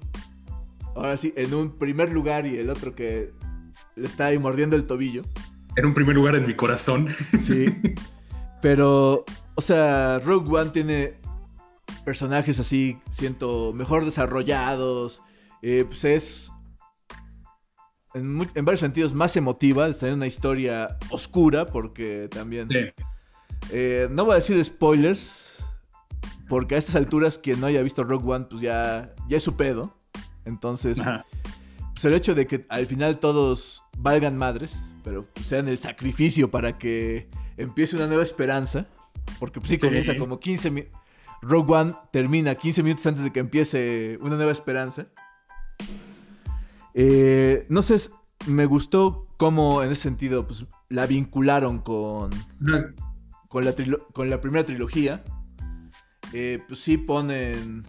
Ahora sí, en un primer lugar y el otro que le está ahí mordiendo el tobillo. En un primer lugar en mi corazón. Sí. Pero, o sea, Rogue One tiene personajes así, siento, mejor desarrollados. Eh, pues es, en varios sentidos, más emotiva. Está en una historia oscura, porque también... Sí. Eh, no voy a decir spoilers, porque a estas alturas quien no haya visto Rogue One, pues ya, ya es su pedo. Entonces, Ajá. pues el hecho de que al final todos valgan madres, pero pues, sean el sacrificio para que empiece una nueva esperanza, porque pues sí, Sí. comienza como 15 mi- Rogue One termina 15 minutos antes de que empiece una nueva esperanza. Eh, no sé, me gustó cómo en ese sentido pues, la vincularon con, con, la, con la primera trilogía. Eh, pues sí ponen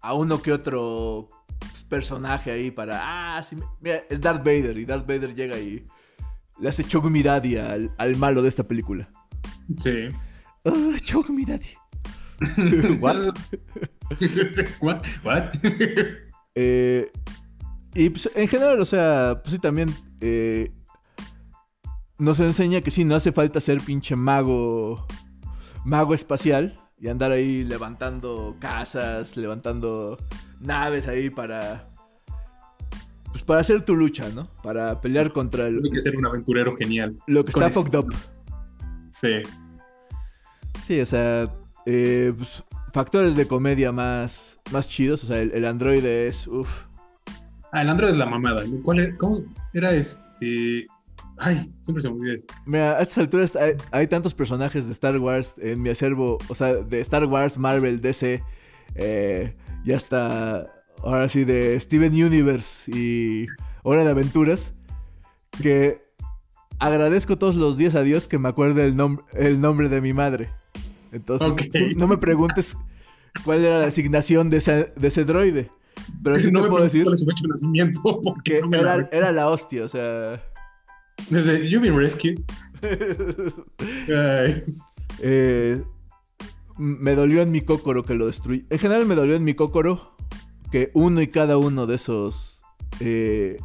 a uno que otro personaje ahí para... Ah, sí, mira, es Darth Vader y Darth Vader llega y le hace Choke Me Daddy al, al malo de esta película. Sí. Ah, Choke Me Daddy. What? What? What? Eh, y pues, en general, o sea, pues sí, también eh, nos enseña que sí, no hace falta ser pinche mago, mago espacial. Y andar ahí levantando casas, levantando naves ahí para pues para hacer tu lucha, ¿no? Para pelear contra el Tiene que ser un aventurero genial. lo que Con está fucked up. Sí. Sí, o sea, eh, pues, factores de comedia más más chidos, o sea, el, el androide es uff. Ah, el Android es la mamada. ¿Cuál era? ¿Cómo era este? Ay, siempre se me olvida este. Mira, a estas alturas hay, hay tantos personajes de Star Wars en mi acervo, o sea, de Star Wars, Marvel, DC, eh, y hasta ahora sí de Steven Universe y Hora de Aventuras, que agradezco todos los días a Dios que me acuerde el, nom- el nombre de mi madre. Entonces, sí, no me preguntes cuál era la asignación de ese, de ese droide, pero sí no te me puedo decir su fecha de nacimiento porque que no me la era, era la hostia, o sea... Desde You've been rescued. Ay. Eh, me dolió en mi cócoro que lo destruí. En general me dolió en mi cócoro que uno y cada uno de esos eh,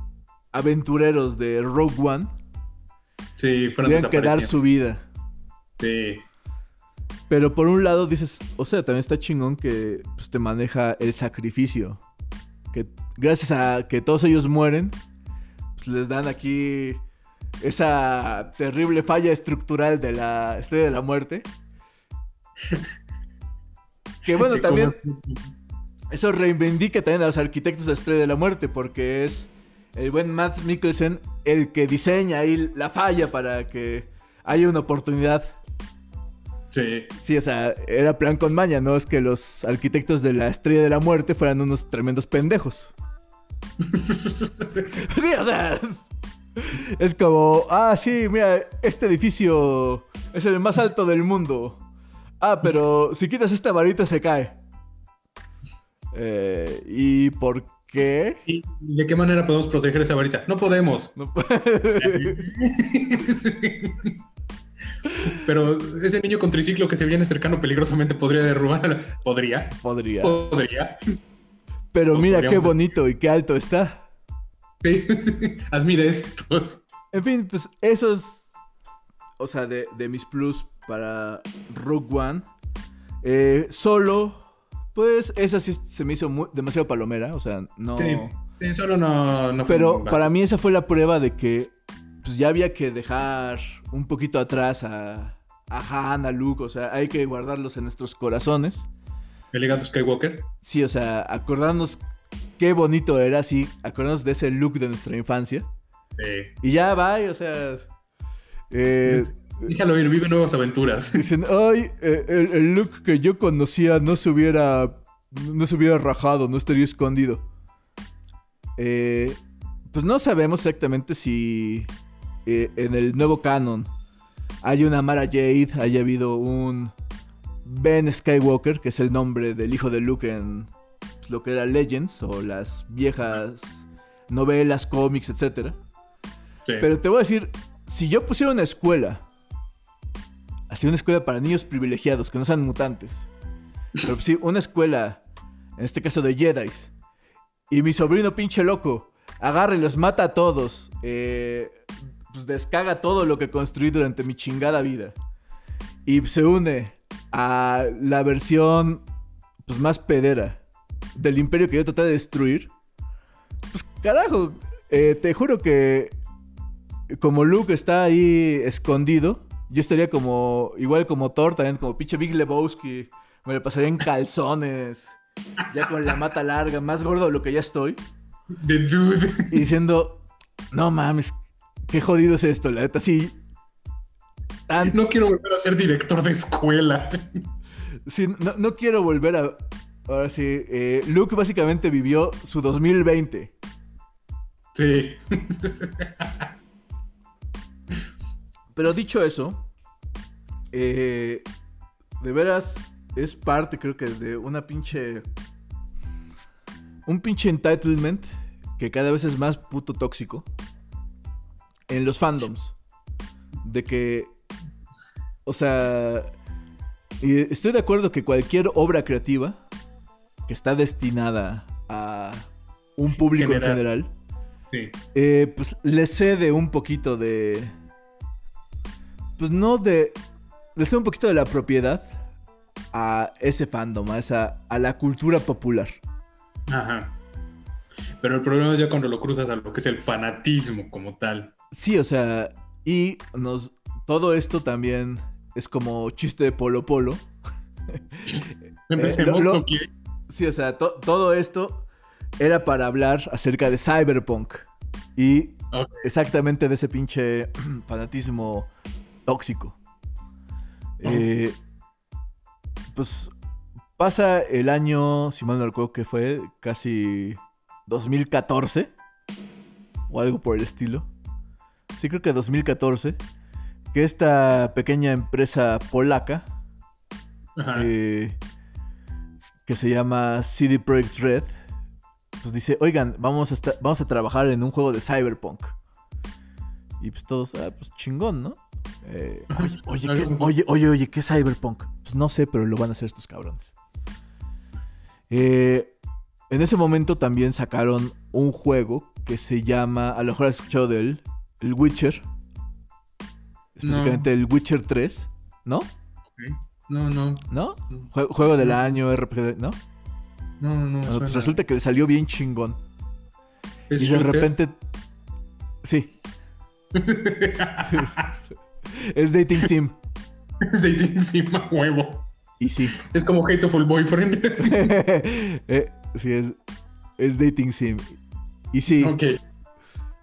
aventureros de Rogue One Sí, tuvieran que dar su vida. Sí. Pero por un lado dices, o sea, también está chingón que pues, te maneja el sacrificio. Que gracias a que todos ellos mueren, pues, les dan aquí esa terrible falla estructural de la estrella de la muerte. que bueno, también eso reivindica también a los arquitectos de Estrella de la Muerte, porque es el buen Matt Mikkelsen el que diseña ahí la falla para que haya una oportunidad. Sí. Sí, o sea, era plan con maña, no es que los arquitectos de la Estrella de la Muerte fueran unos tremendos pendejos. sí, o sea, es como, ah, sí, mira, este edificio es el más alto del mundo. Ah, pero si quitas esta varita se cae. Eh, ¿Y por qué? ¿Y de qué manera podemos proteger esa varita? No podemos. No- Sí. Pero ese niño con triciclo que se viene cercano peligrosamente podría derrubar. a la- Podría. Podría. Podría. Pero mira qué bonito y qué alto está. Sí, sí. Admira estos. En fin, pues eso es. O sea, de, de mis plus para Rogue One. Eh, solo. Pues esa sí se me hizo muy- demasiado palomera. O sea, no. Sí, sí, solo no, no fue Pero para mí esa fue la prueba de que. Pues ya había que dejar un poquito atrás a. A Han, a Luke. O sea, hay que guardarlos en nuestros corazones. El legado Skywalker. Sí, o sea, acordarnos qué bonito era, sí. Acordarnos de ese look de nuestra infancia. Sí. Y ya va, o sea. eh, Déjalo ir, vive nuevas aventuras. dicen, ay, eh, el, el look que yo conocía no se hubiera. No se hubiera rajado, no estaría escondido. Eh, pues no sabemos exactamente si eh, en el nuevo canon hay una Mara Jade, haya habido un Ben Skywalker, que es el nombre del hijo de Luke en lo que era Legends o las viejas novelas, cómics. Sí. Pero te voy a decir, si yo pusiera una escuela, así una escuela para niños privilegiados, que no sean mutantes, pero sí, una escuela, en este caso de Jedi, y mi sobrino pinche loco agarra y los mata a todos, eh, pues descaga todo lo que construí durante mi chingada vida, y se une a la versión pues, más pedera del imperio que yo traté de destruir, pues carajo, eh, te juro que como Luke está ahí escondido, yo estaría como, igual como Thor, también como pinche Big Lebowski, me lo pasaría en calzones, ya con la mata larga, más gordo de lo que ya estoy, The Dude. y diciendo, no mames, qué jodido es esto, la neta, sí. tan- No quiero volver a ser director de escuela. sí, no, no quiero volver a... Ahora sí, eh, Luke básicamente vivió su 2020. Sí. Pero dicho eso, eh, de veras es parte, creo que, de una pinche. Un pinche entitlement que cada vez es más puto tóxico en los fandoms. De que. O sea. y estoy de acuerdo que cualquier obra creativa que está destinada a un público General. en general Sí. eh, pues le cede un poquito de. Pues no de. Le cede un poquito de la propiedad a ese fandom, a, esa, a la cultura popular. Ajá. Pero el problema es ya cuando lo cruzas a lo que es el fanatismo como tal. Sí, o sea, y nos todo esto también es como chiste de Polo Polo. Empecemos, lo- lo- ¿ok? Sí, o sea, to- todo esto era para hablar acerca de Cyberpunk. Y exactamente de ese pinche fanatismo tóxico. Eh, pues pasa el año, si mal no recuerdo que fue, casi 2014 o algo por el estilo. Sí, creo que 2014. Que esta pequeña empresa polaca Ajá. eh, que se llama CD Projekt Red, pues dice, oigan, vamos a, esta- vamos a trabajar en un juego de Cyberpunk. Y pues todos, ah, pues chingón, ¿no? Eh, oye, oye, ¿qué, oye, oye, oye, ¿qué es Cyberpunk? Pues no sé, pero lo van a hacer estos cabrones. Eh, en ese momento también sacaron un juego que se llama, a lo mejor has escuchado de él, el Witcher. Específicamente el Witcher 3, ¿no? No, no, ¿No? Jue- juego del año, RPG, ¿no? no, no. no Bueno, pues resulta que le salió bien chingón. ¿Es y de repente. Sí, es dating sim. es dating sim a huevo. Y sí. Es como Hateful Boyfriend. sí. Eh, sí, es, es dating sim. Y sí, Ok.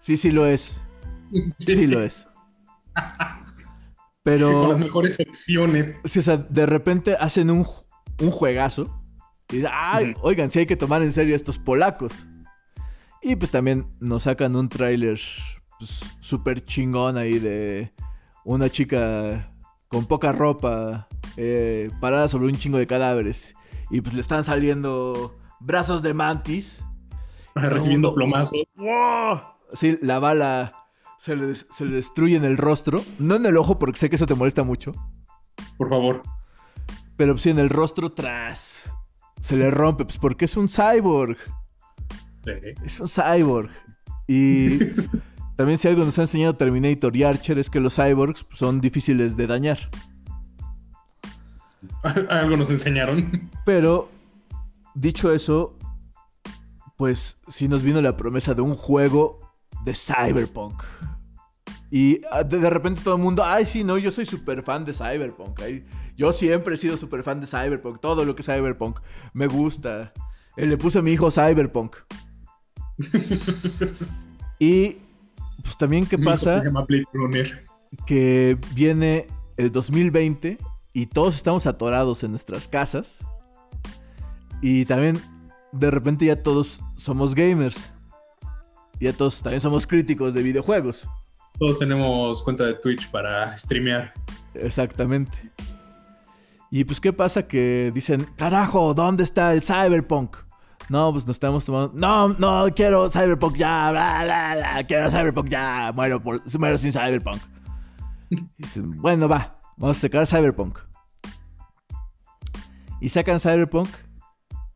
sí, sí lo es. Sí. Sí lo es. Con las Pero, mejores opciones. sí, o sea, de repente hacen un, un juegazo. Y dicen, ay, oigan, sí hay que tomar en serio a estos polacos. Y pues también nos sacan un tráiler pues, súper chingón ahí de una chica con poca ropa eh, parada sobre un chingo de cadáveres. Y pues le están saliendo brazos de mantis. Recibiendo plomazos. ¡Wow! Sí, la bala se le, se le destruye en el rostro. No en el ojo, porque sé que eso te molesta mucho. Por favor. Pero sí en el rostro tras. Se le rompe, pues porque es un cyborg. Es un cyborg. Y también si algo nos ha enseñado Terminator y Archer es que los cyborgs pues, son difíciles de dañar. Algo nos enseñaron. Pero, dicho eso, pues sí nos vino la promesa de un juego de Cyberpunk. Y ah, de, repente todo el mundo, ay, sí, no, yo soy súper fan de Cyberpunk. ay, yo siempre he sido súper fan de Cyberpunk. Todo lo que es Cyberpunk me gusta. Eh, le puse a mi hijo Cyberpunk. Y, pues también, ¿qué pasa? Se llama que viene el 2020 y todos estamos atorados en nuestras casas. Y también de repente ya todos somos gamers. Ya todos también somos críticos de videojuegos. Todos tenemos cuenta de Twitch para streamear. Exactamente. Y pues qué pasa que dicen, carajo, ¿dónde está el cyberpunk? No, pues nos estamos tomando. No, no, quiero cyberpunk ya. quiero cyberpunk ya. Muero, por, muero sin cyberpunk. Dicen, bueno, va, vamos a sacar cyberpunk. Y sacan cyberpunk.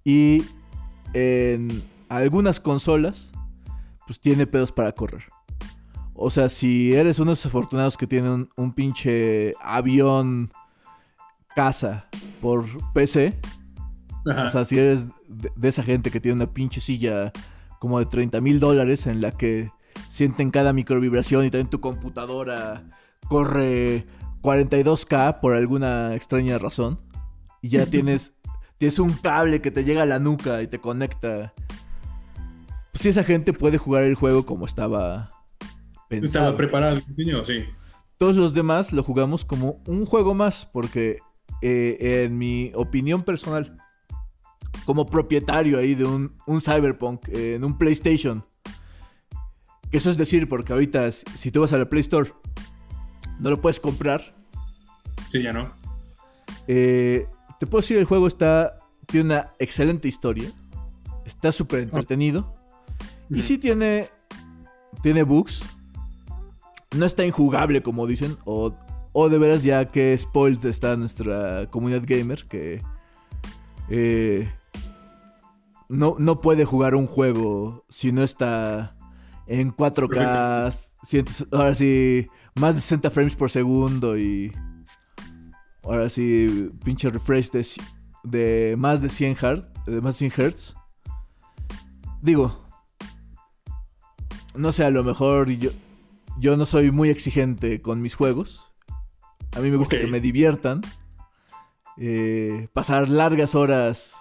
Y en algunas consolas, pues tiene pedos para correr. O sea, si eres uno de esos afortunados que tienen un, un pinche avión casa por PC, Ajá. o sea, si eres de, de esa gente que tiene una pinche silla como de 30 mil dólares en la que sienten cada microvibración y también tu computadora corre 42K por alguna extraña razón, y ya tienes, tienes un cable que te llega a la nuca y te conecta. Pues si esa gente puede jugar el juego como estaba pensado. Estaba preparado el diseño, sí. Todos los demás lo jugamos como un juego más, porque eh, en mi opinión personal, como propietario ahí de un, un Cyberpunk eh, en un PlayStation, que eso es decir, porque ahorita si- si tú vas a la Play Store, no lo puedes comprar. Sí, ya no. Eh, te puedo decir, el juego está, tiene una excelente historia, está súper entretenido, y sí tiene, tiene bugs. No está injugable, como dicen. O, o de veras, ya que spoiled está nuestra comunidad gamer. Que eh, no, no puede jugar un juego si no está en 4K. cientos- ahora sí, más de 60 frames por segundo. Y. ahora sí, pinche refresh de, de más de 100 Hz, de más de 100 Hz. Digo, no sé, a lo mejor yo, yo no soy muy exigente con mis juegos. A mí me gusta que me diviertan. Eh, pasar largas horas.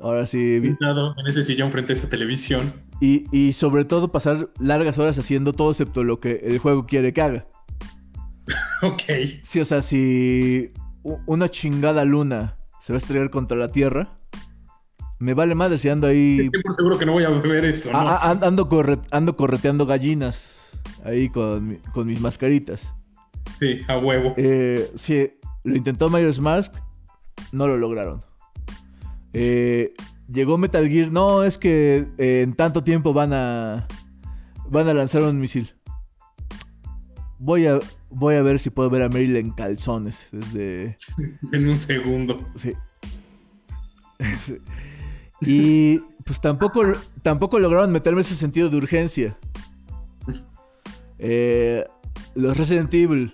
Ahora sí. Sentado en ese sillón frente a esa televisión. Y, y sobre todo pasar largas horas haciendo todo excepto lo que el juego quiere que haga. Ok. Sí, o sea, si una chingada luna se va a estrellar contra la Tierra, me vale madre si ando ahí. Estoy por seguro que no voy a ver eso, ¿no? a- a- an- ando, corre- ando correteando gallinas ahí con, con mis mascaritas. Sí, a huevo. Eh, sí, lo intentó Majora's Mask, no lo lograron. Eh, llegó Metal Gear, no, es que eh, en tanto tiempo van a van a lanzar un misil. Voy a voy a ver si puedo ver a Meryl en calzones desde En un segundo. sí. y pues tampoco tampoco lograron meterme ese sentido de urgencia. Eh, los Resident Evil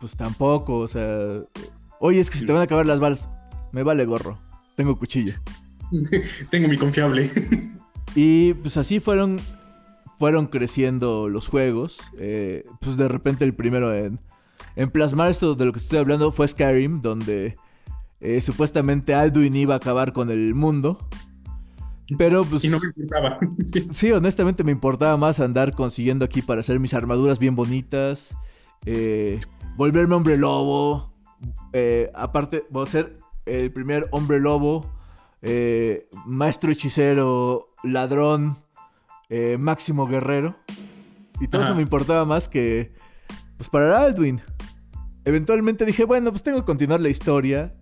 pues tampoco, o sea, oye, es que se te van a acabar las balas. Me vale gorro. Tengo cuchillo. Tengo mi confiable. Y pues así fueron, fueron creciendo los juegos. Eh, pues de repente el primero en, en plasmar esto de lo que estoy hablando fue Skyrim, donde eh, supuestamente Alduin iba a acabar con el mundo. Pero pues... Y no me importaba. Sí. Sí, honestamente me importaba más andar consiguiendo aquí para hacer mis armaduras bien bonitas. eh, volverme hombre lobo. eh, aparte, voy a ser el primer hombre lobo. eh, maestro hechicero, ladrón, eh, máximo guerrero. Y todo Ajá. eso me importaba más que pues para Alduin. Eventualmente dije, bueno, pues tengo que continuar la historia.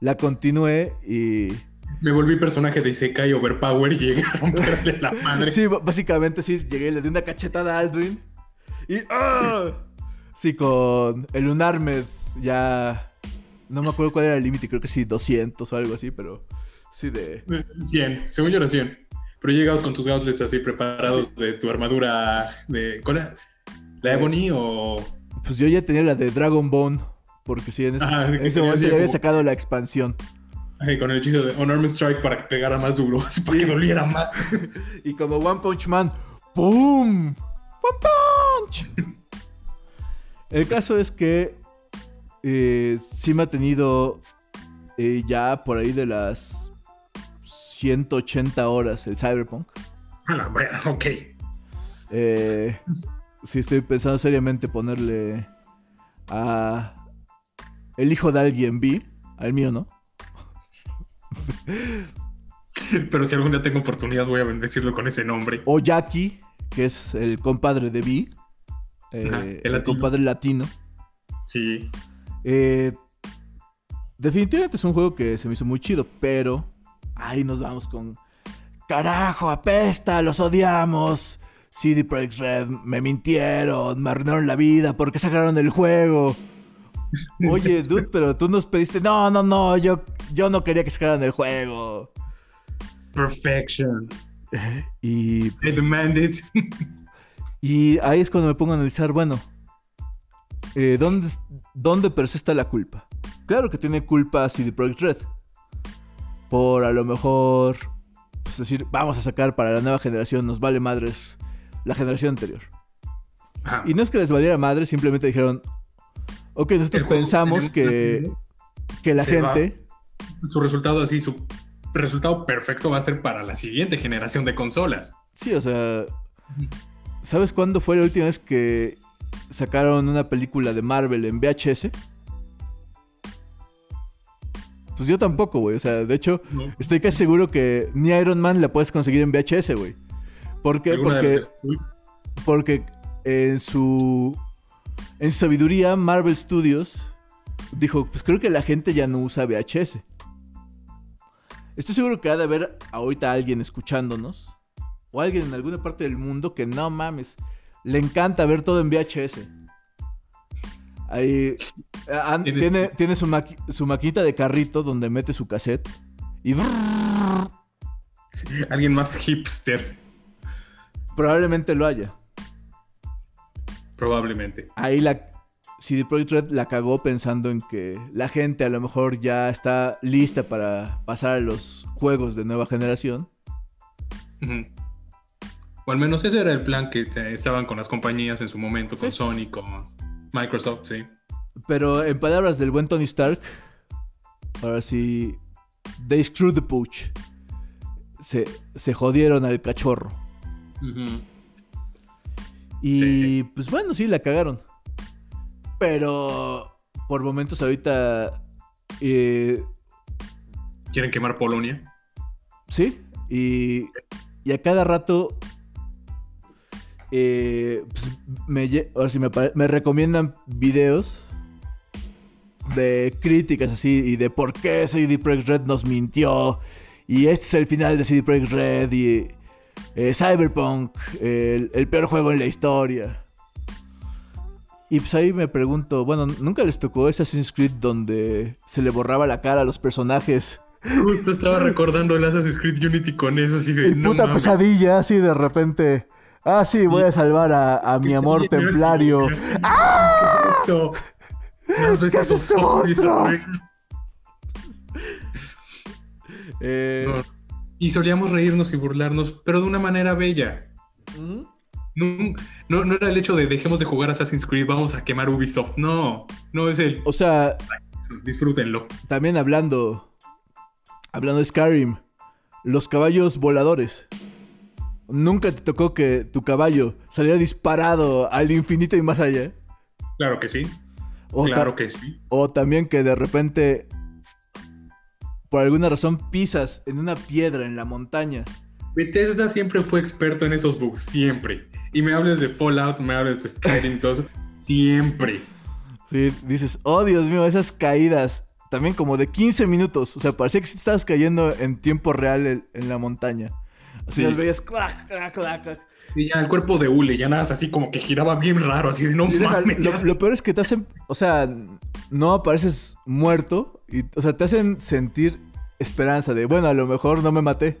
La continué y... Me volví personaje de Isekai Overpower y llegué a romperle la madre. Sí, básicamente sí, llegué, le di una cachetada a Alduin. Y. ¡ah! Sí, con el Unarmed ya. No me acuerdo cuál era el límite, creo que sí, 200 o algo así, pero. Sí, de. 100, según yo era 100. Pero llegabas con tus gauntlets así preparados de tu armadura de... ¿Cuál era? ¿La Ebony o...? Pues yo ya tenía la de Dragon Bone, porque sí, en ese, Ah, en momento ya había como- sacado la expansión. Con el hechizo de Unarmed Strike para que pegara más duro, para que doliera más. Y como One Punch Man, ¡Pum! ¡One Punch! El caso es que eh, sí me ha tenido eh, ya por ahí de las 180 horas el Cyberpunk. A la verga, ok. Eh, sí estoy pensando seriamente ponerle a el hijo de alguien B, al mío, ¿no? Pero si algún día tengo oportunidad voy a bendecirlo con ese nombre. O Jackie, que es el compadre de B, eh, Ajá, el el latino. compadre latino. Sí. Eh, definitivamente es un juego que se me hizo muy chido, pero ahí nos vamos con carajo, apesta, los odiamos. CD Projekt Red me mintieron, me arruinaron la vida porque sacaron el juego. Oye, dude, pero tú nos pediste, no, no, no, yo, yo no quería que sacaran el juego. Perfection. Y, I demand it. y ahí es cuando me pongo a analizar, bueno, eh, ¿dónde, ¿dónde está la culpa? Claro que tiene culpa CD Projekt Red. Por a lo mejor pues, decir, vamos a sacar para la nueva generación, nos vale madres la generación anterior. Ajá. Y no es que les valiera madre, simplemente dijeron, ok, nosotros pensamos que, que la va. gente... Su resultado así, su resultado perfecto va a ser para la siguiente generación de consolas. Sí, o sea, ¿sabes cuándo fue la última vez que sacaron una película de Marvel en VHS? Pues yo tampoco, güey. O sea, de hecho, ¿no? estoy casi seguro que ni Iron Man la puedes conseguir en VHS, güey. ¿Por qué? Porque, porque en su en su sabiduría Marvel Studios dijo, pues creo que la gente ya no usa VHS. Estoy seguro que ha de haber ahorita alguien escuchándonos o alguien en alguna parte del mundo que no mames, le encanta ver todo en VHS. Ahí eh, an- tiene, tiene su, maqui- su maquinita de carrito donde mete su cassette y Alguien más hipster, probablemente lo haya. Probablemente. Ahí la, CD Projekt Red la cagó pensando en que la gente a lo mejor ya está lista para pasar a los juegos de nueva generación. O al menos ese era el plan que estaban con las compañías en su momento, con Sony, con Microsoft, sí. Pero en palabras del buen Tony Stark, ahora sí, they screwed the pooch. Se, se jodieron al cachorro. Y pues bueno, sí, la cagaron. Pero por momentos ahorita... Eh, ¿Quieren quemar Polonia? Sí, y, y a cada rato eh, pues, me, me, recomiendan videos de críticas así y de por qué CD Projekt Red nos mintió y este es el final de CD Projekt Red y eh, Cyberpunk, el, peor juego en la historia. Y pues ahí me pregunto, bueno, ¿nunca les tocó ese Assassin's Creed donde se le borraba la cara a los personajes? Justo estaba recordando el Assassin's Creed Unity con eso, así de... puta pesadilla, así de repente... Ah, sí, voy a salvar a, mi amor templario. ¡Ah! ¿Qué es esto? ¿Qué es este monstruo? Eh, y solíamos reírnos y burlarnos, pero de una manera bella. No, no, era el hecho de dejemos de jugar Assassin's Creed, vamos a quemar Ubisoft. No, no es el. O sea. Disfrútenlo. También hablando. Hablando de Skyrim. Los caballos voladores. ¿Nunca te tocó que tu caballo saliera disparado al infinito y más allá? Claro que sí. claro que sí. O también que de repente, por alguna razón, pisas en una piedra en la montaña. Bethesda siempre fue experto en esos bugs, siempre. Y me hables de Fallout, me hables de Skyrim, todo siempre. Sí, dices, oh Dios mío, esas caídas, también como de 15 minutos. O sea, parecía que sí estabas cayendo en tiempo real en la montaña. Así las veías clac, clac, clac, Y ya el cuerpo de Ule, ya nada, así como que giraba bien raro, así de no mames. Lo, peor es que te hacen, o sea, no apareces muerto, y, o sea, te hacen sentir esperanza de, bueno, a lo mejor no me maté.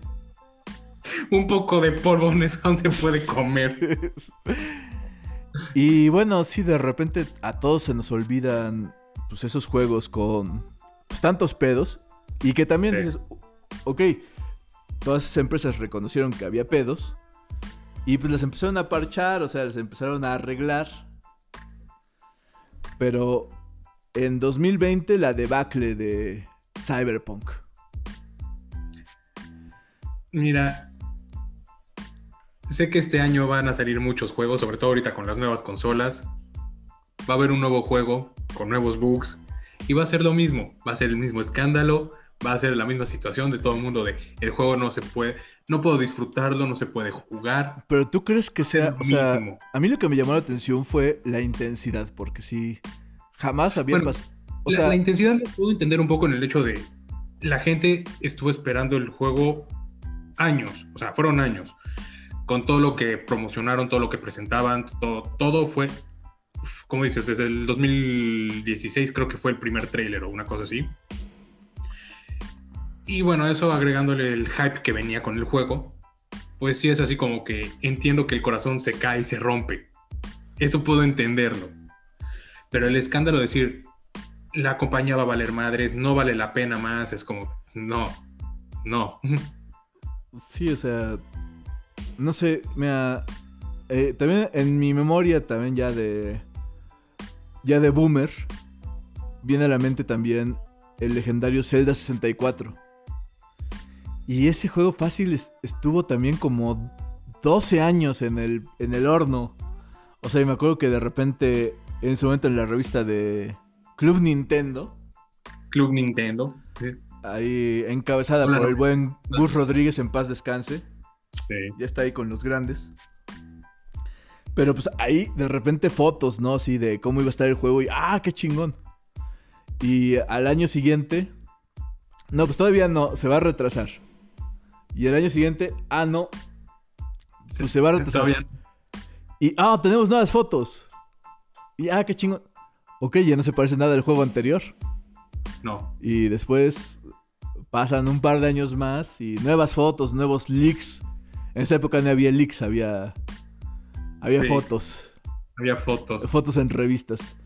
Un poco de polvo en eso se puede comer. y bueno, sí, de repente a todos se nos olvidan pues esos juegos con pues, tantos pedos y que también dices, ok, todas esas empresas reconocieron que había pedos y pues las empezaron a parchar, o sea, les empezaron a arreglar. Pero en 2020 la debacle de Cyberpunk. Mira, sé que este año van a salir muchos juegos, sobre todo ahorita con las nuevas consolas. Va a haber un nuevo juego con nuevos bugs y va a ser lo mismo, va a ser el mismo escándalo, va a ser la misma situación de todo el mundo de el juego no se puede, no puedo disfrutarlo, no se puede jugar. Pero tú crees que sea, o sea, a mí lo que me llamó la atención fue la intensidad, porque sí, jamás había pasado. O sea, la, intensidad lo puedo entender un poco en el hecho de la gente estuvo esperando el juego años, o sea, fueron años, con todo lo que promocionaron, todo lo que presentaban, todo, todo fue, como dices, desde el 2016 creo que fue el primer tráiler o una cosa así. Y bueno, eso agregándole el hype que venía con el juego, pues sí es así como que entiendo que el corazón se cae y se rompe. Eso puedo entenderlo. Pero el escándalo de decir, la compañía va a valer madres, no vale la pena más, es como, no, no. Sí, o sea, no sé, mira, eh, también en mi memoria también ya de, ya de Boomer, viene a la mente también el legendario Zelda 64 y ese juego fácil estuvo también como 12 años en el, en el horno. O sea, me acuerdo que de repente, en su momento en la revista de Club Nintendo. Club Nintendo. Ahí encabezada por el buen Gus Rodríguez en paz descanse. Sí. Ya está ahí con los grandes. Pero pues ahí de repente fotos, ¿no? Así de cómo iba a estar el juego y ¡ah, qué chingón! Y al año siguiente... No, pues todavía no, se va a retrasar. Y el año siguiente, ah, no. Pues se va a retrasar. Y, ah, tenemos nuevas fotos. Y, ah, qué chingón. Ok, ya no se parece nada al juego anterior. No. Y después pasan un par de años más y nuevas fotos, nuevos leaks. En esa época no había leaks, había, había fotos. Había fotos. Fotos en revistas.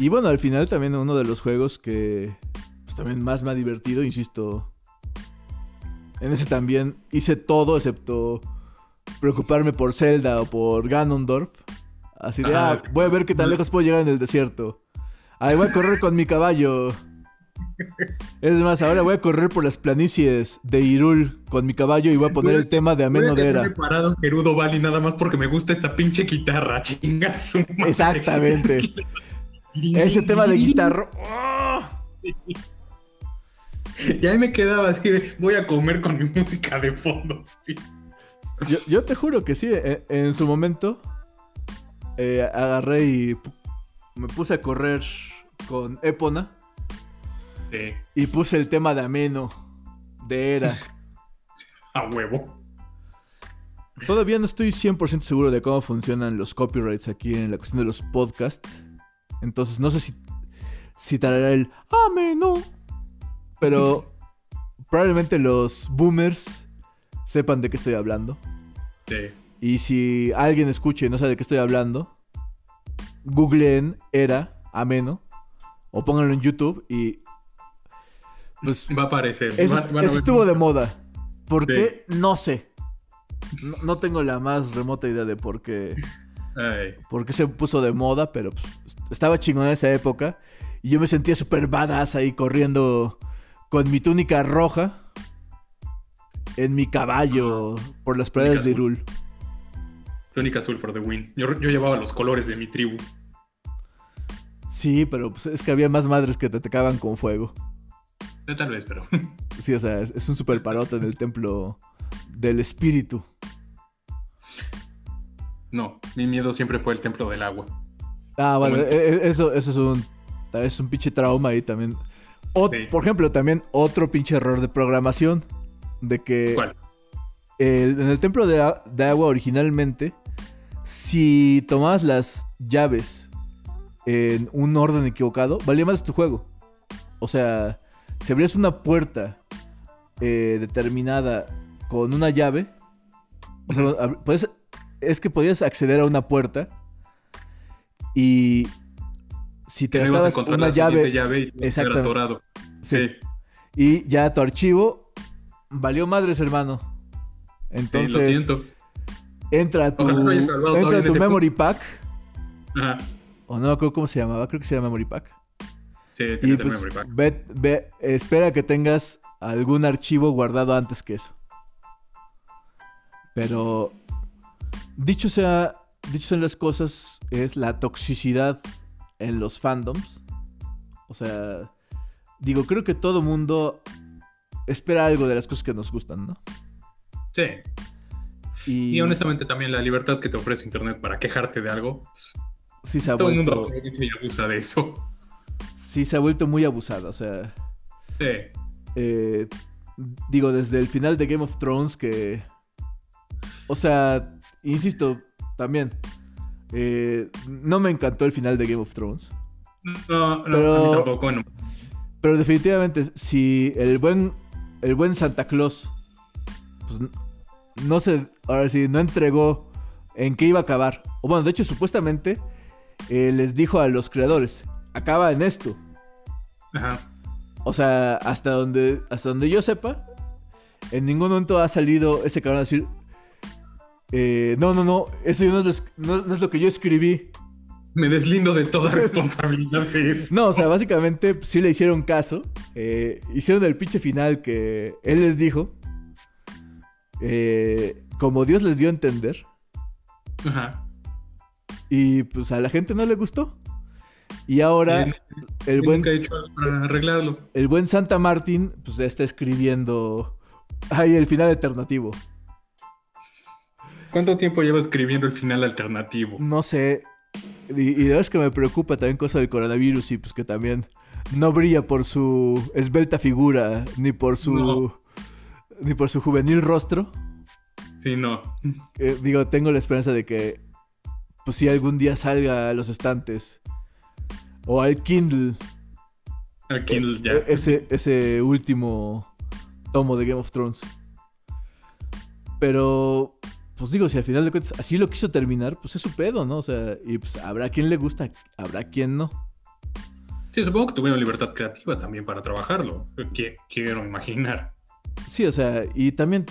Y bueno, al final también uno de los juegos que pues, también más me ha divertido, insisto. En ese también hice todo excepto preocuparme por Zelda o por Ganondorf. Así de, Ah, ah, voy a ver qué tan lejos puedo llegar en el desierto. Ahí voy a correr con mi caballo. Es más, ahora voy a correr por las planicies de Irul con mi caballo y voy a poner el tema de Ameno de Era. parado en Gerudo Valley nada más porque me gusta esta pinche guitarra, chinga su madre. Exactamente. Ese tema de guitarra. ¡oh! Y ahí me quedaba, es que voy a comer con mi música de fondo. Sí. Yo, yo te juro que sí, en, en su momento eh, agarré y me puse a correr con Epona Sí, y puse el tema de Ameno de Era. a huevo. Todavía no estoy 100% seguro de cómo funcionan los copyrights aquí en la cuestión de los podcasts. Entonces no sé si, si el Ameno. Pero probablemente los boomers sepan de qué estoy hablando. Sí. Y si alguien escucha y no sabe de qué estoy hablando, googleen era ameno o pónganlo en YouTube y pues Va a aparecer. eso, Va- estuvo de moda. ¿Por qué? No sé. No, no tengo la más remota idea de por qué, Ay, por qué se puso de moda, pero pues, estaba chingón en esa época. Y yo me sentía súper badass ahí corriendo con mi túnica roja en mi caballo por las praderas de. Irul. Tónica Azul for the win. Yo, yo llevaba los colores de mi tribu. Sí, pero pues, es que había más madres que te atacaban con fuego. Eh, Tal vez, pero. Sí, o sea, es, es un super parote en el templo del espíritu. No, mi miedo siempre fue el templo del agua. Ah, bueno, Momento. e- e- eso, eso es un, tal vez un pinche trauma ahí también. O- Sí. Por ejemplo, también otro pinche error de programación. De que ¿Cuál? el- en el templo de, agua originalmente, si tomabas las llaves en un orden equivocado, valía más tu juego. O sea, si abrías una puerta eh, determinada con una llave, o sea, es que podías acceder a una puerta y si te Que no ibas a gastabas encontrar una la llave, llave y atorado. sí, Sí. y ya tu archivo valió madres, hermano. Sí, Entonces, lo siento. entra a tu, no entra a tu memory pack, Ajá. o no me acuerdo cómo se llamaba, creo que se llama memory pack. Sí, Y tienes el pues, memory pack. ve- ve- espera que tengas algún archivo guardado antes que eso. Pero dicho sea, dicho sean las cosas, es la toxicidad en los fandoms. O sea, digo, creo que todo mundo espera algo de las cosas que nos gustan, ¿no? Sí. Y, Y honestamente también la libertad que te ofrece Internet para quejarte de algo, sí se ha todo el mundo vuelto, aprovecha y abusa de eso. sí se ha vuelto muy abusada. O sea, Sí. eh, digo, desde el final de Game of Thrones que... O sea, insisto, también. Eh, no me encantó el final de Game of Thrones. No, no, Pero- a mí tampoco. Bueno, Pero definitivamente, si el buen, el buen Santa Claus, pues no se, ahora sí, no entregó en qué iba a acabar. O bueno, de hecho, supuestamente eh, les dijo a los creadores, acaba en esto. ajá. O sea, hasta donde, hasta donde yo sepa, en ningún momento ha salido ese cabrón a decir, eh, no, no, no, eso no es, lo no- no es lo que yo escribí. Me deslindo de toda responsabilidad de esto. No, o sea, básicamente pues, sí le hicieron caso. eh, hicieron el pinche final que él les dijo. eh, como Dios les dio a entender. Ajá. Y pues a la gente no le gustó. Y ahora el buen, he hecho para arreglarlo. el buen Santa Martín pues ya está escribiendo ahí el final alternativo. ¿Cuánto tiempo lleva escribiendo el final alternativo? No sé. Y, y de verdad es que me preocupa también cosa del coronavirus y pues que también no brilla por su esbelta figura ni por su No. ni por su juvenil rostro. Sí, no. Eh, digo, tengo la esperanza de que pues si algún día salga a los estantes o al Kindle Al Kindle ya. e- ese ese último tomo de Game of Thrones. Pero pues digo, si al final de cuentas así lo quiso terminar, pues es su pedo, ¿no? O sea, y pues habrá quien le gusta, habrá quien no. Sí, supongo que tuvieron libertad creativa también para trabajarlo. Quiero imaginar. Sí, o sea, y también.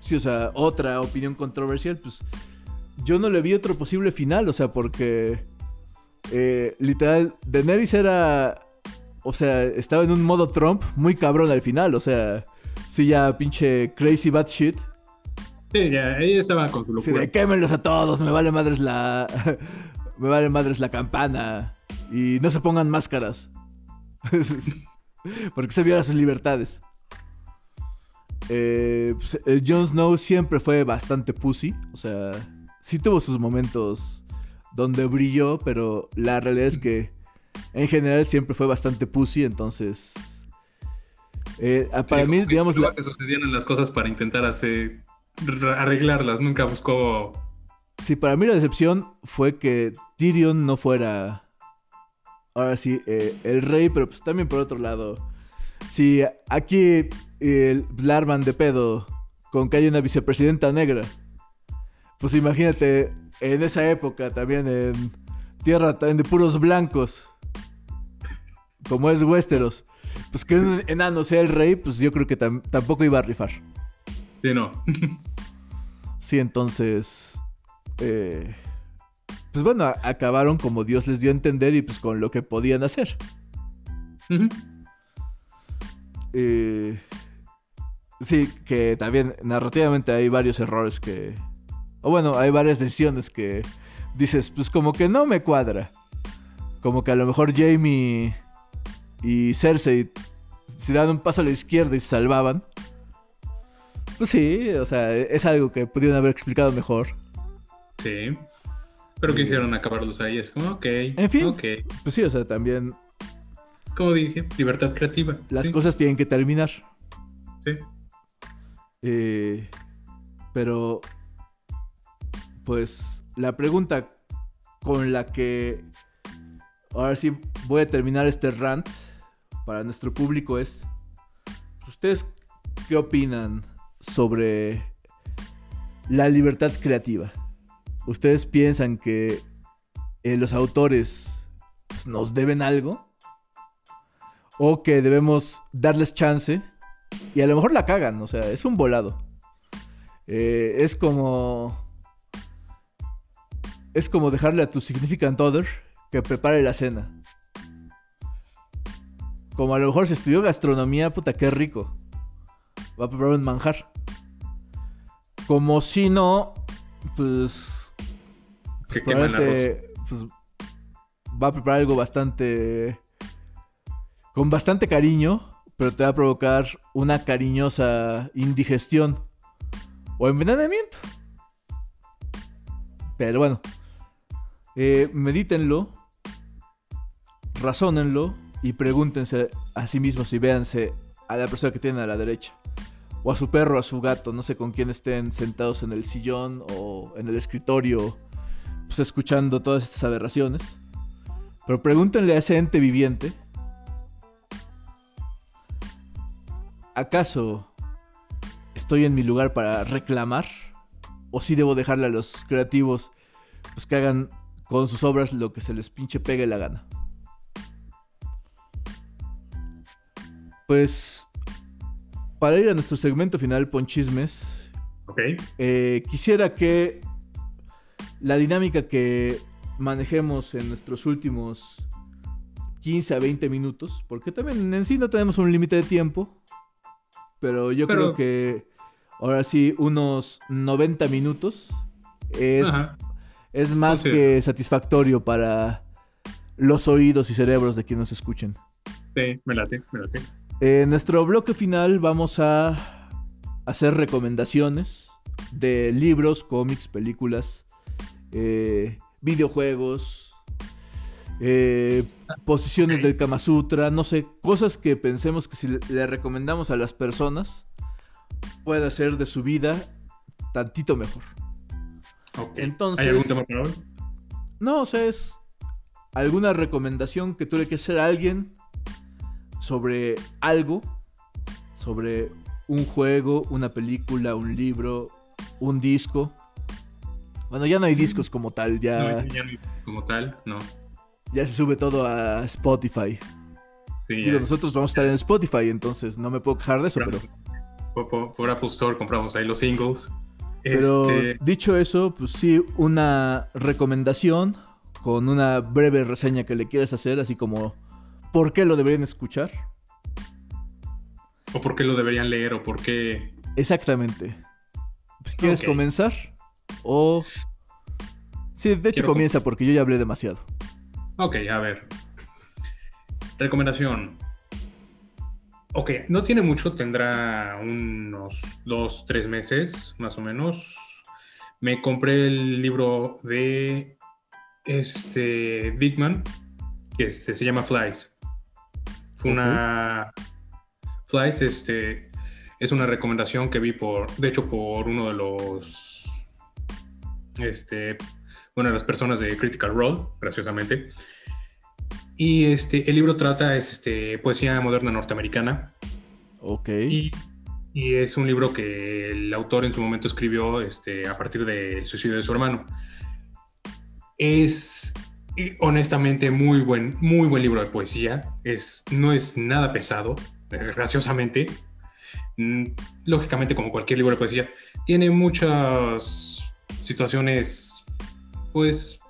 Sí, o sea, otra opinión controversial, pues. Yo no le vi otro posible final, o sea, porque. Eh, literal, Daenerys era. O sea, estaba en un modo Trump muy cabrón al final, o sea. Sí, ya pinche crazy bad shit. Sí, ya, ella estaba con su locura. Sí, de quémenlos a todos, me vale madres la. me vale madres la campana. Y no se pongan máscaras. Porque se viola sus libertades. Eh, pues, Jon Snow siempre fue bastante pussy. O sea, sí tuvo sus momentos donde brilló, pero la realidad es que en general siempre fue bastante pussy. Entonces, eh, para mí, digamos. La... que sucedieran las cosas para intentar hacer arreglarlas. Nunca buscó. Sí, para mí la decepción fue que Tyrion no fuera ahora sí, eh, el rey, pero pues también por otro lado, si aquí el Larman de pedo con que hay una vicepresidenta negra, pues imagínate en esa época también en tierra de puros blancos, como es Westeros, pues que un enano sea el rey, pues yo creo que tampoco iba a rifar. Sí, no. sí, entonces... Eh, pues bueno, acabaron como Dios les dio a entender y pues con lo que podían hacer. Eh, sí, que también narrativamente hay varios errores que... O bueno, hay varias decisiones que dices, pues como que no me cuadra. Como que a lo mejor Jamie y Cersei si daban un paso a la izquierda y se salvaban. Pues sí, o sea, es algo que pudieron haber explicado mejor. Sí. Pero quisieron acabarlos ahí, es como, ok. En fin, pues sí, o sea, también... Como dije, libertad creativa. Las cosas tienen que terminar. Sí. Eh, pero, pues, la pregunta con la que ahora sí voy a terminar este rant para nuestro público es, ¿ustedes qué opinan sobre la libertad creativa? ¿Ustedes piensan que eh, los autores pues, nos deben algo? ¿O que debemos darles chance? Y a lo mejor la cagan, o sea, es un volado. Eh, es como... Es como dejarle a tu significant other que prepare la cena. Como a lo mejor si estudió gastronomía, puta, qué rico. Va a preparar un manjar. Como si no, pues pues, va a preparar algo bastante. con bastante cariño, pero te va a provocar una cariñosa indigestión o envenenamiento. Pero bueno, eh, medítenlo, razónenlo y pregúntense a sí mismos y véanse a la persona que tienen a la derecha. O a su perro, a su gato, no sé con quién estén sentados en el sillón o en el escritorio pues, escuchando todas estas aberraciones. Pero pregúntenle a ese ente viviente, ¿acaso estoy en mi lugar para reclamar? ¿O si debo dejarle a los creativos pues, que hagan con sus obras lo que se les pinche pegue la gana? Pues para ir a nuestro segmento final, Ponchismes, okay. Eh, quisiera que la dinámica que manejemos en nuestros últimos 15 a 20 minutos, porque también en sí no tenemos un límite de tiempo, pero yo creo que ahora sí unos 90 minutos es, es más que satisfactorio para los oídos y cerebros de quienes nos escuchen. Sí, me late, me late. En nuestro bloque final vamos a hacer recomendaciones de libros, cómics, películas, eh, videojuegos, eh, posiciones del Kama Sutra, no sé, cosas que pensemos que si le recomendamos a las personas puede hacer de su vida tantito mejor. Entonces, ¿Hay algún tema para hoy? No, o sea, es alguna recomendación que tú le quieras hacer a alguien sobre algo, sobre un juego, una película, un libro, un disco bueno, ya no hay discos como tal, ya. No, ya no hay como tal, no. ya se sube todo a Spotify. Sí, Digo, nosotros vamos a estar en Spotify, entonces no me puedo quejar de eso, pero... Por, por- por Apple Store compramos ahí los singles. Pero Este, dicho eso, pues sí, una recomendación con una breve reseña que le quieres hacer, así como por qué lo deberían escuchar. o por qué lo deberían leer, o por qué. Exactamente. Pues, ¿Quieres comenzar? O... Sí, de hecho Quiero comienza porque yo ya hablé demasiado. Ok, a ver. Recomendación. Ok, no tiene mucho, tendrá unos dos, tres meses, más o menos. Me compré el libro de este Dickman, que este, se llama Flies. Fue una. Flies, este. Es una recomendación que vi por. De hecho, por uno de los. Este. Una de las personas de Critical Role, graciosamente. Y este, el libro trata es este, poesía moderna norteamericana. Ok. Y, y es un libro que el autor en su momento escribió este, a partir del suicidio de su hermano. Es eh, honestamente muy buen, muy buen libro de poesía. Es, no es nada pesado, eh, graciosamente. Mm, Lógicamente, como cualquier libro de poesía, tiene muchas situaciones, pues,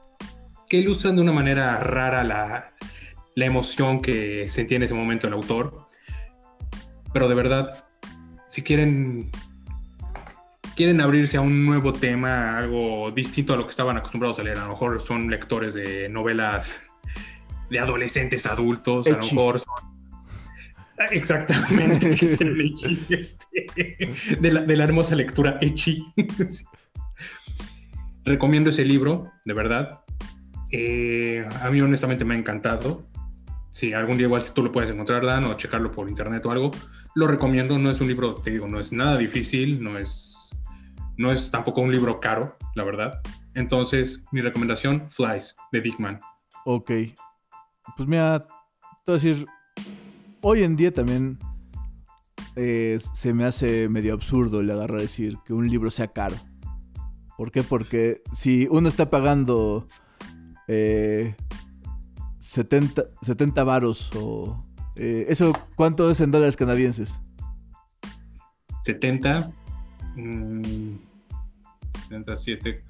que ilustran de una manera rara la, la emoción que sentía en ese momento el autor. Pero de verdad, si quieren quieren abrirse a un nuevo tema, algo distinto a lo que estaban acostumbrados a leer, a lo mejor son lectores de novelas de adolescentes adultos, a lo mejor son Exactamente, que es el ecchi, este, de, la, de la hermosa lectura Echi. Sí. Recomiendo ese libro, de verdad. Eh, a mí honestamente me ha encantado. Si algún día igual si tú lo puedes encontrar, Dan, o checarlo por internet o algo, lo recomiendo. No es un libro, te digo, no es nada difícil, no es, no es tampoco un libro caro, la verdad. Entonces, mi recomendación, Flies, de Dickman. Ok. Pues mira, te voy a decir, hoy en día también eh, se me hace medio absurdo el agarrar a decir que un libro sea caro. ¿Por qué? Porque si uno está pagando eh, 70, 70 varos o... eh, ¿Eso cuánto es en dólares canadienses? 70, mm, 77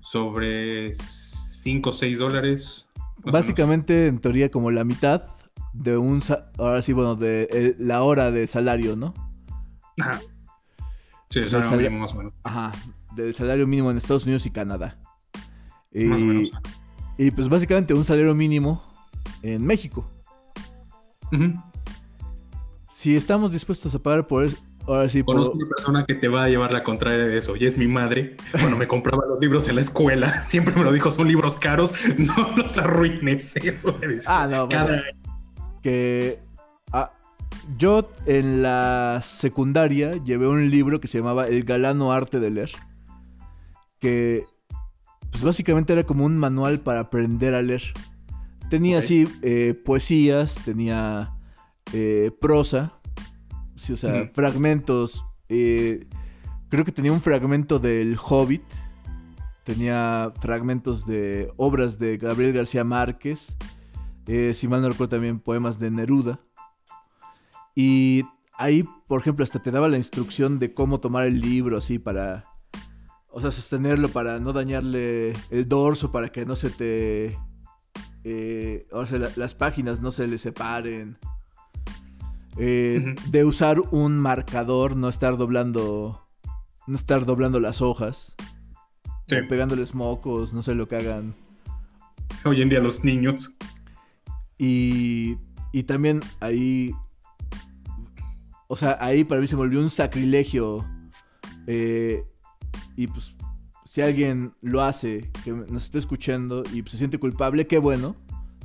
sobre 5 o 6 dólares. Básicamente, en teoría, como la mitad de un... Ahora sí, bueno, de eh, la hora de salario, ¿no? Ajá. Sí, eso Del era sala- mínimo más o menos. Ajá, del salario mínimo en Estados Unidos y Canadá. Y, Más o menos. y pues básicamente un salario mínimo en México. Si estamos dispuestos a pagar por ahora sí, Conozco una persona que te va a llevar la contraria de eso y es mi madre. Cuando me compraba los libros en la escuela, siempre me lo dijo, son libros caros, no los arruines. Eso me decía. Ah, no, Cada bueno, que ah, yo en la secundaria llevé un libro que se llamaba El galano arte de leer. Que pues básicamente era como un manual para aprender a leer. Tenía así eh, poesías, tenía eh, prosa, sí, o sea, fragmentos. eh, creo que tenía un fragmento del Hobbit, tenía fragmentos de obras de Gabriel García Márquez, eh, si mal no recuerdo también poemas de Neruda. Y ahí, por ejemplo, hasta te daba la instrucción de cómo tomar el libro así para, o sea, sostenerlo para no dañarle el dorso, para que no se te, eh, o sea, la- las páginas no se le separen. Eh. De usar un marcador, no estar doblando, no estar doblando las hojas, Sí. pegándoles mocos, no sé lo que hagan. Hoy en día los niños. Y, y también ahí, o sea, ahí para mí se volvió un sacrilegio. eh, y pues, si alguien lo hace, que nos esté escuchando y pues, se siente culpable, qué bueno.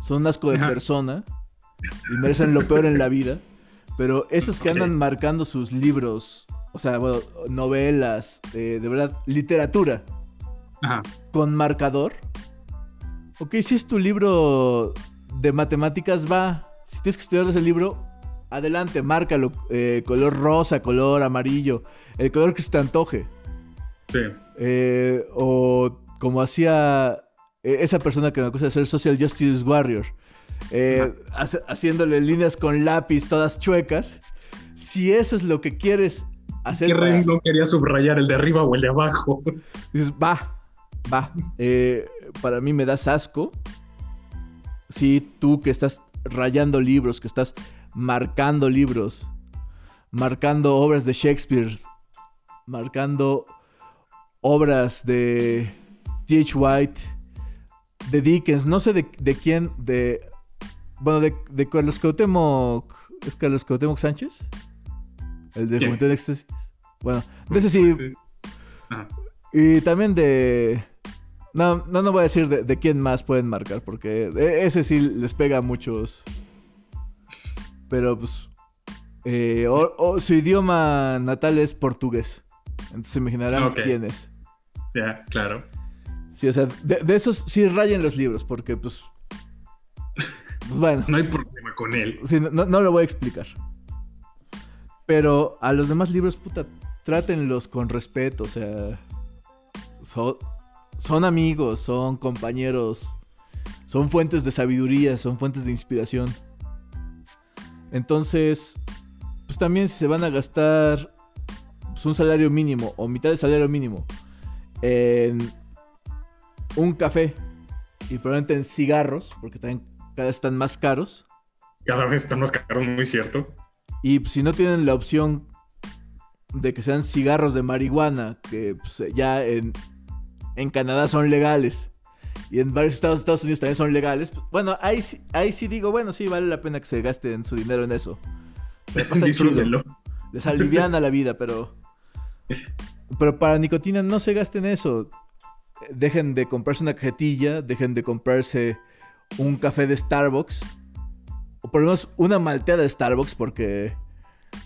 Son un asco de Ajá. persona y merecen lo peor en la vida. Pero esos que andan marcando sus libros, o sea, bueno, novelas, eh, de verdad, literatura, Ajá. con marcador. Ok, si es tu libro de matemáticas, va. Si tienes que estudiar ese libro, adelante, márcalo. eh, color rosa, color amarillo, el color que se te antoje. Sí. Eh, o como hacía esa persona que me acusa de ser Social Justice Warrior, eh, haciéndole líneas con lápiz todas chuecas, si eso es lo que quieres hacer... ¿Qué renglón quería subrayar, el de arriba o el de abajo? Dices, va, va. Eh, para mí me das asco. Si tú que estás rayando libros, que estás marcando libros, marcando obras de Shakespeare, marcando obras de T.H. White, de Dickens, no sé de, quién, de... Bueno, de, de Carlos Cuauhtémoc... ¿Es Carlos Cuauhtémoc Sánchez? El de Juventud de Éxtasis. Bueno, de ese sí. Y también de... No, no, no voy a decir de, quién más pueden marcar, porque ese sí les pega a muchos. Pero pues... Eh, o, su idioma natal es portugués. Entonces se imaginarán quién es. Ya, claro. Sí, o sea, de, esos sí rayen los libros, porque pues. Pues bueno. no hay problema con él. Sí, no, lo voy a explicar. Pero a los demás libros, puta, trátenlos con respeto, o sea. Son, son amigos, son compañeros, son fuentes de sabiduría, son fuentes de inspiración. Entonces, pues también si se van a gastar pues, un salario mínimo o mitad de salario mínimo en un café y probablemente en cigarros, porque también cada vez están más caros. Cada vez están más caros, muy cierto. Y si no tienen la opción de que sean cigarros de marihuana, que pues, ya en, en, Canadá son legales y en varios estados de Estados Unidos también son legales, pues, bueno, ahí, ahí sí digo, bueno, sí vale la pena que se gasten su dinero en eso. Disfrútenlo. Les aliviana la vida, pero. Pero para nicotina no se gasten eso dejen de comprarse una cajetilla, dejen de comprarse un café de Starbucks, o por lo menos una malteada de Starbucks, porque...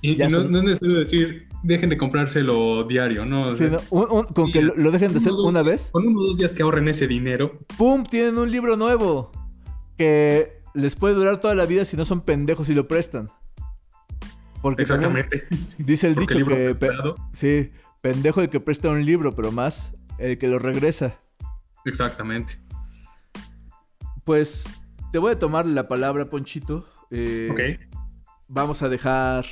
Y, no, es necesario decir, dejen de comprárselo diario, ¿no? con que lo, dejen de hacer una vez. Con uno o dos días que ahorren ese dinero. ¡Pum! Tienen un libro nuevo que les puede durar toda la vida si no son pendejos y lo prestan. Porque Exactamente. Dice el dicho que... sí, pendejo el que presta un libro, pero más el que lo regresa. Exactamente. Pues te voy a tomar la palabra, Ponchito. Eh, ok. Vamos a dejar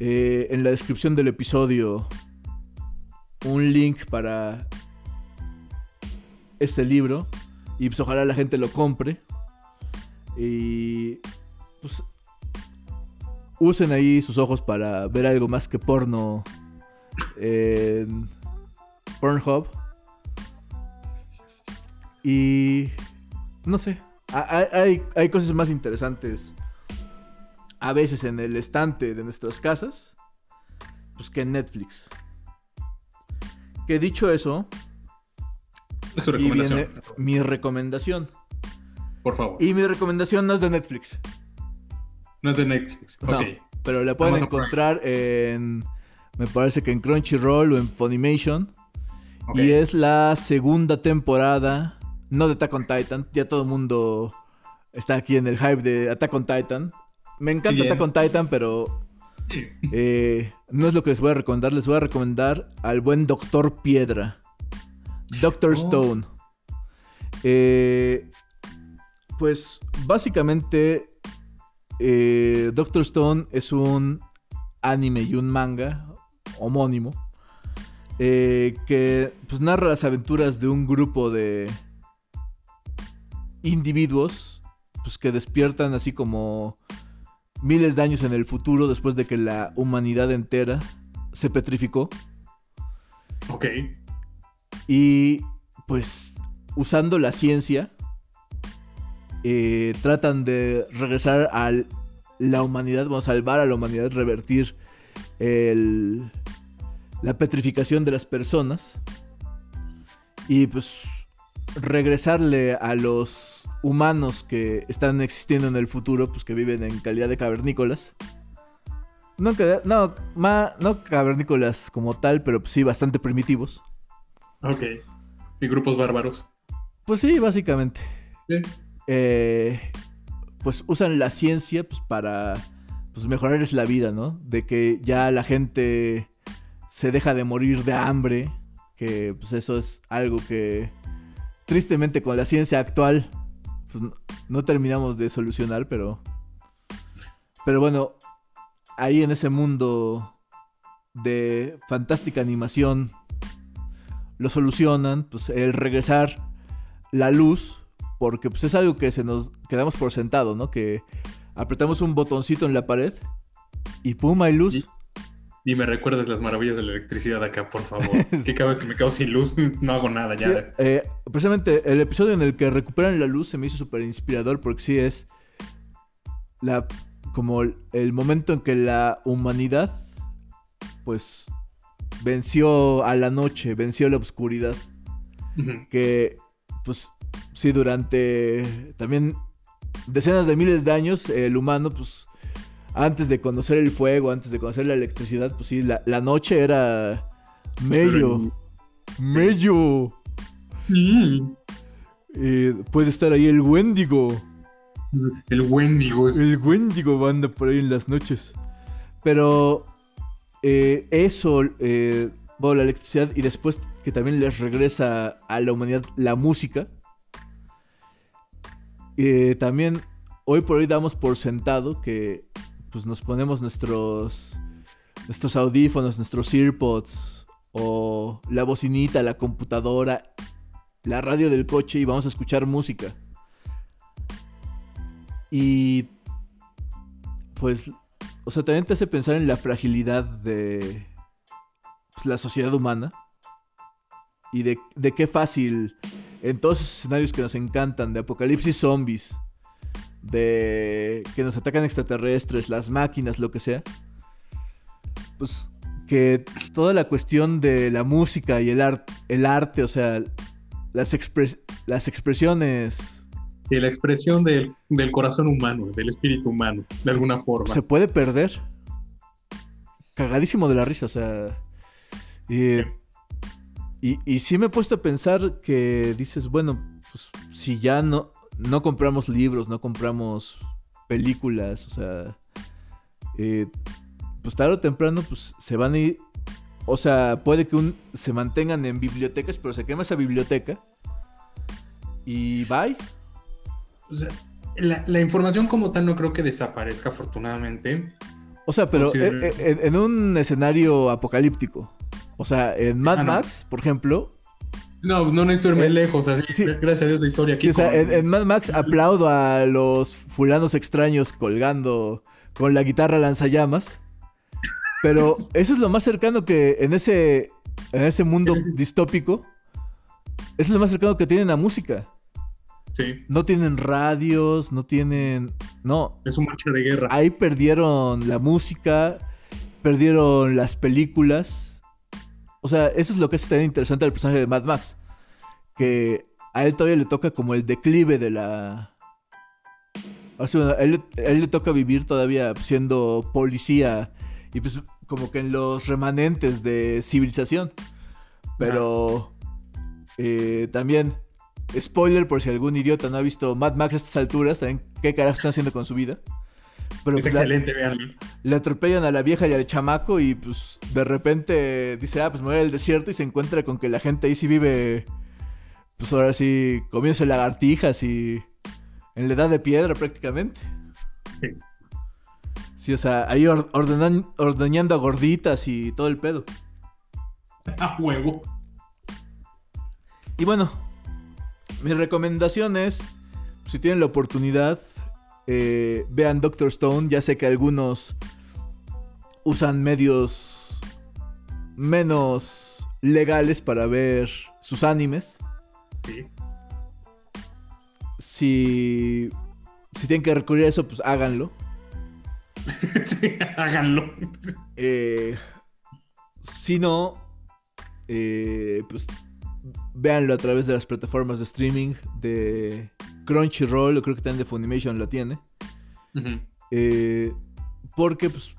eh, en la descripción del episodio un link para este libro. Y pues ojalá la gente lo compre. Y pues usen ahí sus ojos para ver algo más que porno en Pornhub. Y no sé, hay, hay, cosas más interesantes a veces en el estante de nuestras casas, pues que en Netflix. Que dicho eso, aquí viene mi recomendación. Por favor. Y mi recomendación no es de Netflix. No es de Netflix. No, pero la pueden encontrar en. Me parece que en Crunchyroll o en Funimation. Y es la segunda temporada, no de Attack on Titan, ya todo el mundo está aquí en el hype de Attack on Titan. Me encanta Attack on Titan, pero eh, no es lo que les voy a recomendar. Les voy a recomendar al buen Doctor Piedra. Doctor oh. Stone. Eh, pues básicamente eh, Doctor Stone es un anime y un manga homónimo eh, que pues, narra las aventuras de un grupo de individuos pues, que despiertan así como miles de años en el futuro después de que la humanidad entera se petrificó. Ok. Y pues usando la ciencia, eh, tratan de regresar a la humanidad, a salvar a la humanidad, revertir el, la petrificación de las personas y pues regresarle a los humanos que están existiendo en el futuro, pues que viven en calidad de cavernícolas. No, no, no cavernícolas como tal, pero pues sí bastante primitivos. Ok. Y grupos bárbaros. Pues sí, básicamente. Eh, pues usan la ciencia pues, para pues, mejorarles la vida, ¿no? De que ya la gente se deja de morir de hambre, que pues eso es algo que tristemente con la ciencia actual pues, no, terminamos de solucionar, pero... Pero bueno, ahí en ese mundo de fantástica animación lo solucionan, pues el regresar la luz, porque pues es algo que se nos quedamos por sentado, ¿no? Que apretamos un botoncito en la pared y pum, hay luz. Y me recuerdas las maravillas de la electricidad acá, por favor. que cada vez que me quedo sin luz no hago nada ya. Eh, precisamente el episodio en el que recuperan la luz se me hizo súper inspirador porque sí es la como el momento en que la humanidad pues venció a la noche, venció la oscuridad. Que pues sí durante también decenas de miles de años el humano pues antes de conocer el fuego, antes de conocer la electricidad, pues sí, la, noche era mello. Mello. Eh, puede estar ahí el Wendigo. El Wendigo. El Wendigo anda por ahí en las noches. Pero eh, eso, eh, bueno, la electricidad y después que también les regresa a la humanidad la música. también hoy por hoy damos por sentado que pues nos ponemos nuestros, nuestros audífonos, nuestros earpods o la bocinita, la computadora, la radio del coche y vamos a escuchar música. Y pues, o sea, también te hace pensar en la fragilidad de pues, la sociedad humana y de, de qué fácil en todos esos escenarios que nos encantan, de apocalipsis zombies, de que nos atacan extraterrestres, las máquinas, lo que sea, pues que toda la cuestión de la música y el, el arte, o sea, las, las expresiones... Y la expresión del, corazón humano, del espíritu humano, de alguna forma. Se puede perder. Cagadísimo de la risa, o sea... Y, y, y sí me he puesto a pensar que dices, bueno, pues si ya no, no compramos libros, no compramos películas, o sea, eh, pues tarde o temprano pues se van a ir, o sea, puede que un, se mantengan en bibliotecas, pero se quema esa biblioteca y bye. O sea, la, información como tal no creo que desaparezca afortunadamente. O sea, pero eh, eh, en, un escenario apocalíptico. O sea, en Mad ah, Max, por ejemplo, no, no necesito irme eh, lejos. gracias a Dios la historia aquí. o sea, en, Mad Max aplaudo a los fulanos extraños colgando con la guitarra lanzallamas. Pero eso es lo más cercano que en ese, en ese mundo distópico. Es lo más cercano que tienen a música. Sí. No tienen radios, no tienen. No. Es un marcha de guerra. Ahí perdieron la música, perdieron las películas o sea, eso es lo que es tan interesante del personaje de Mad Max. Que a él todavía le toca como el declive de la. O sea, a él, le toca vivir todavía siendo policía y pues como que en los remanentes de civilización. Pero eh, también, spoiler por si algún idiota no ha visto Mad Max a estas alturas, también qué carajo están haciendo con su vida es pues, excelente, veanlo. Le atropellan a la vieja y al chamaco y pues de repente dice, ah, pues me voy al desierto y se encuentra con que la gente ahí sí vive, pues ahora sí, comienza lagartijas y en la edad de piedra prácticamente. Sí. Sí, o sea, ahí ordenan, ordeñando a gorditas y todo el pedo. A huevo. Y bueno, mi recomendación es, si tienen la oportunidad, eh, vean Doctor Stone. Ya sé que algunos usan medios menos legales para ver sus animes. Sí. Si, si tienen que recurrir a eso, pues háganlo. sí, háganlo. Eh, si no, eh, pues véanlo a través de las plataformas de streaming de Crunchyroll, creo que también de Funimation la tiene. Eh, porque pues,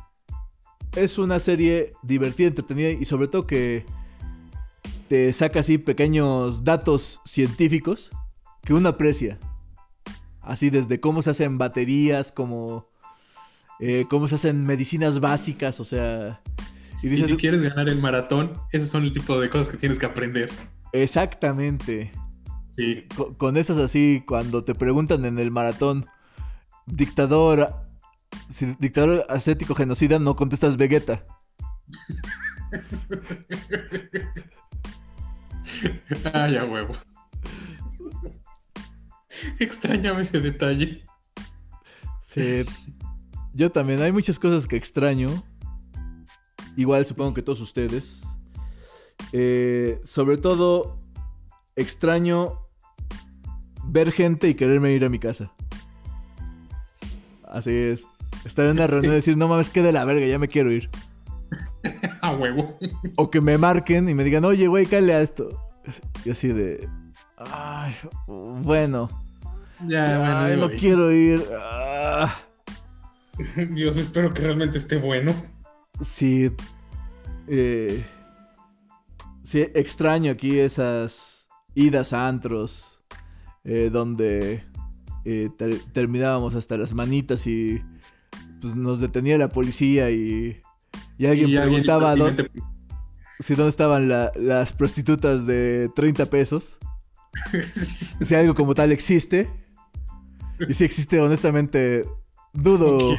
es una serie divertida, entretenida y sobre todo que te saca así pequeños datos científicos que uno aprecia. Así desde cómo se hacen baterías, como eh, cómo se hacen medicinas básicas, o sea... Y, dices, si quieres ganar el maratón, esos son el tipo de cosas que tienes que aprender. Exactamente. Sí. Con, con esas así, cuando te preguntan en el maratón, dictador, si dictador ascético genocida, no contestas Vegeta. Ay, a huevo. Extrañame ese detalle. Sí. Yo también, hay muchas cosas que extraño. Igual supongo que todos ustedes. Eh, sobre todo, extraño ver gente y quererme ir a mi casa. Así es. Estar en una reunión y decir, no mames, qué de la verga, ya me quiero ir. A huevo. O que me marquen y me digan, oye, güey, cállale a esto. Y así de. Ay, bueno. Ya, bueno, Ay, no voy. quiero ir. Ah, Dios, espero que realmente esté bueno. sí. Eh, sí, extraño aquí esas idas a antros. Eh, donde eh, ter- terminábamos hasta las manitas y pues, nos detenía la policía y, y alguien Y alguien preguntaba dónde, si dónde estaban la- las prostitutas de 30 pesos. si algo como tal existe. Y si existe, honestamente, dudo,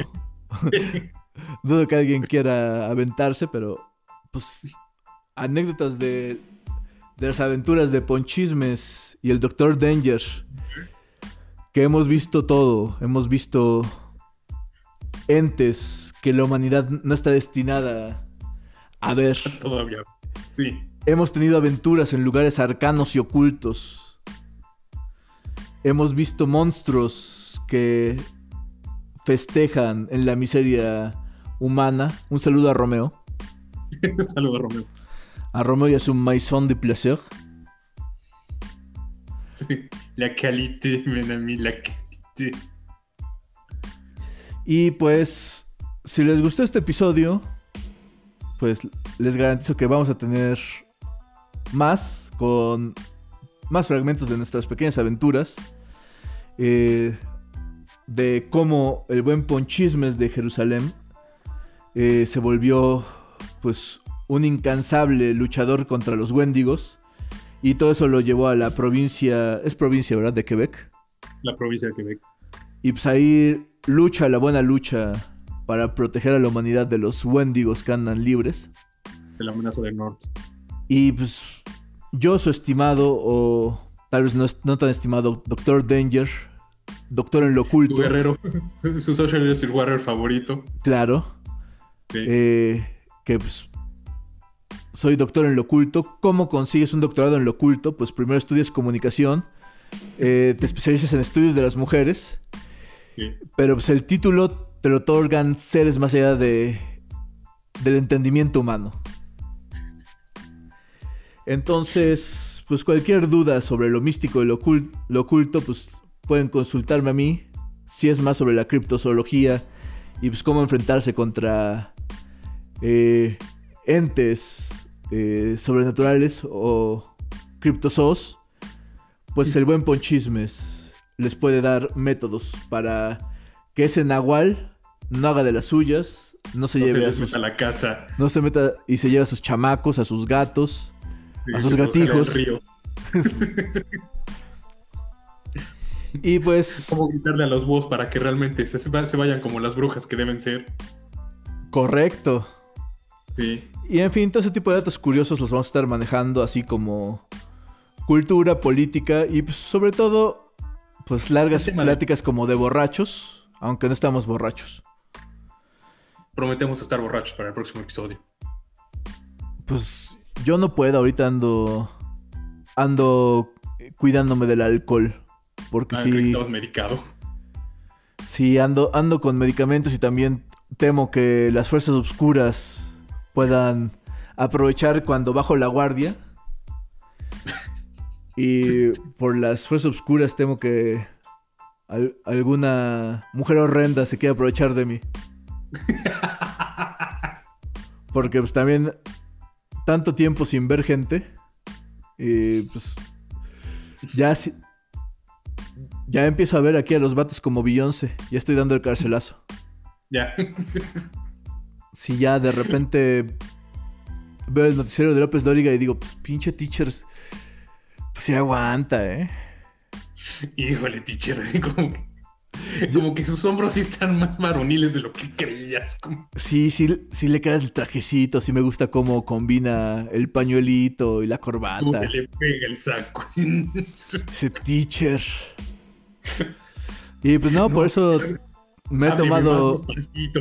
dudo que alguien quiera aventarse, pero pues anécdotas de, de las aventuras de Ponchismes y el Dr. Danger. Que hemos visto todo, hemos visto entes que la humanidad no está destinada a ver. Todavía. Sí. Hemos tenido aventuras en lugares arcanos y ocultos. Hemos visto monstruos que festejan en la miseria humana. Un saludo a Romeo. Saludos, Romeo. A Romeo y a su maison de placer. La qualité, ven a la qualité. Y pues, si les gustó este episodio, pues les garantizo que vamos a tener más con más fragmentos de nuestras pequeñas aventuras. eh, de cómo el buen Ponchismes de Jerusalén eh, se volvió pues un incansable luchador contra los Wendigos. Y todo eso lo llevó a la provincia, es provincia, ¿verdad? De Quebec. La provincia de Quebec. Y pues ahí lucha la buena lucha para proteger a la humanidad de los Wendigos que andan libres. De la amenaza del norte. Y pues yo, su estimado, o tal vez no, tan estimado, Doctor Danger, Doctor en lo oculto, guerrero. Su su social justice warrior favorito. claro, Sí. eh, que pues soy doctor en lo oculto. ¿Cómo consigues un doctorado en lo oculto? Pues primero estudias comunicación, eh, te especializas en estudios de las mujeres. Sí. Pero pues el título te lo otorgan seres más allá de del entendimiento humano. Entonces, pues cualquier duda sobre lo místico y lo oculto, pues pueden consultarme a mí. Si es más sobre la criptozoología y pues cómo enfrentarse contra eh, entes eh, sobrenaturales o criptozoos, pues el buen Ponchismes les puede dar métodos para que ese nahual no haga de las suyas, no se No se lleve a sus meta a la casa. no se meta y se lleve a sus chamacos, a sus gatos. A sus se gatijos. río. Y pues, ¿Cómo gritarle a los búhos para que realmente se, se vayan como las brujas que deben ser? correcto. Sí. Y en fin, todo ese tipo de datos curiosos los vamos a estar manejando, así como cultura, política y pues, sobre todo, pues largas pláticas como de borrachos, aunque no estamos borrachos. Prometemos estar borrachos para el próximo episodio. Pues yo no puedo, ahorita ando ando cuidándome del alcohol, porque Ah, sí, estabas medicado. sí ando ando con medicamentos y también temo que las fuerzas oscuras puedan aprovechar cuando bajo la guardia. Y por las fuerzas oscuras temo que al- alguna mujer horrenda se quiera aprovechar de mí. Porque pues también tanto tiempo sin ver gente. Y pues ya ya empiezo a ver aquí a los vatos como Beyoncé. Ya estoy dando el carcelazo. Ya. Sí. Si ya de repente veo el noticiero de López Dóriga y digo, pues pinche teachers, Pues sí aguanta, ¿eh? Híjole, teacher, como que, como que sus hombros sí están más maroniles de lo que creías. como- Sí, sí, sí le queda el trajecito, sí me gusta cómo combina el pañuelito y la Cómo corbata. se le pega el saco. Ese teacher. Y pues no, por eso me he Hábleme tomado,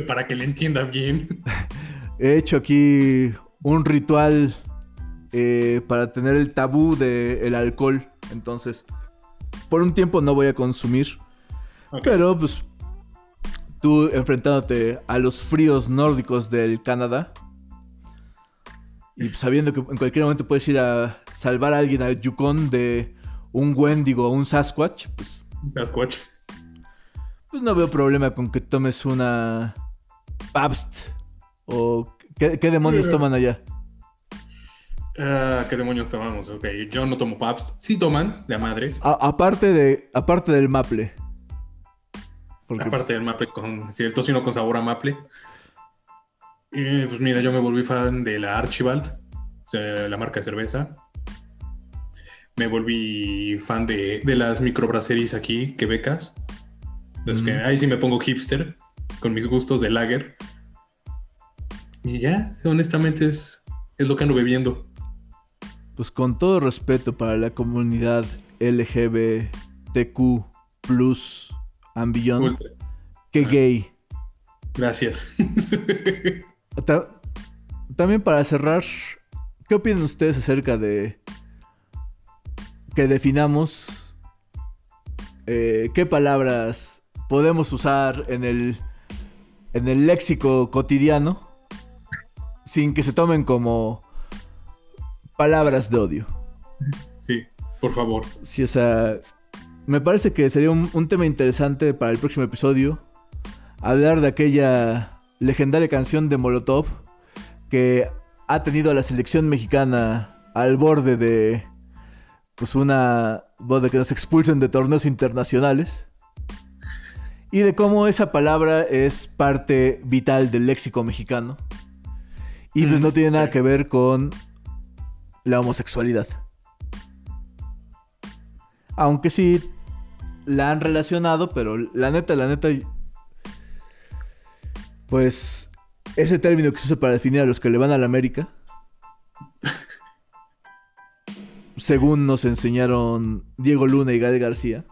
para que le entienda bien. he hecho aquí un ritual eh, para tener el tabú del alcohol. Entonces, por un tiempo no voy a consumir. Pero pues tú enfrentándote a los fríos nórdicos del Canadá y pues, sabiendo que en cualquier momento puedes ir a salvar a alguien al Yukon de un Wendigo o un Sasquatch, pues, Sasquatch. Pues no veo problema con que tomes una Pabst o ¿qué, qué demonios toman allá? Ah, ¿Qué demonios tomamos? Ok, yo no tomo Pabst. Sí toman, de a madres. A- aparte, de, aparte del Maple. Porque, Aparte del maple con sí, el tocino con sabor a maple. Pues mira, yo me volví fan de la Archibald, o sea, la marca de cerveza. Me volví fan de, de las microbraseries aquí, quebecas. Entonces, Mm. que ahí sí me pongo hipster, con mis gustos de lager. Y ya, honestamente es, es lo que ando bebiendo. pues con todo respeto para la comunidad LGBTQ plus and beyond, Ultra. que gay. Gracias. Ta- también para cerrar, ¿qué opinan ustedes acerca de que definamos eh, qué palabras podemos usar en el, en el léxico cotidiano sin que se tomen como palabras de odio? sí, por favor. Sí, o sea, me parece que sería un, un tema interesante para el próximo episodio. Hablar de aquella legendaria canción de Molotov que ha tenido a la selección mexicana al borde de pues una de que nos expulsen de torneos internacionales. Y de cómo esa palabra es parte vital del léxico mexicano. Y pues Mm, no tiene nada que ver con la homosexualidad. Aunque sí la han relacionado, pero la neta, la neta. Pues ese término que se usa para definir a los que le van a la América. según nos enseñaron Diego Luna y Gael García.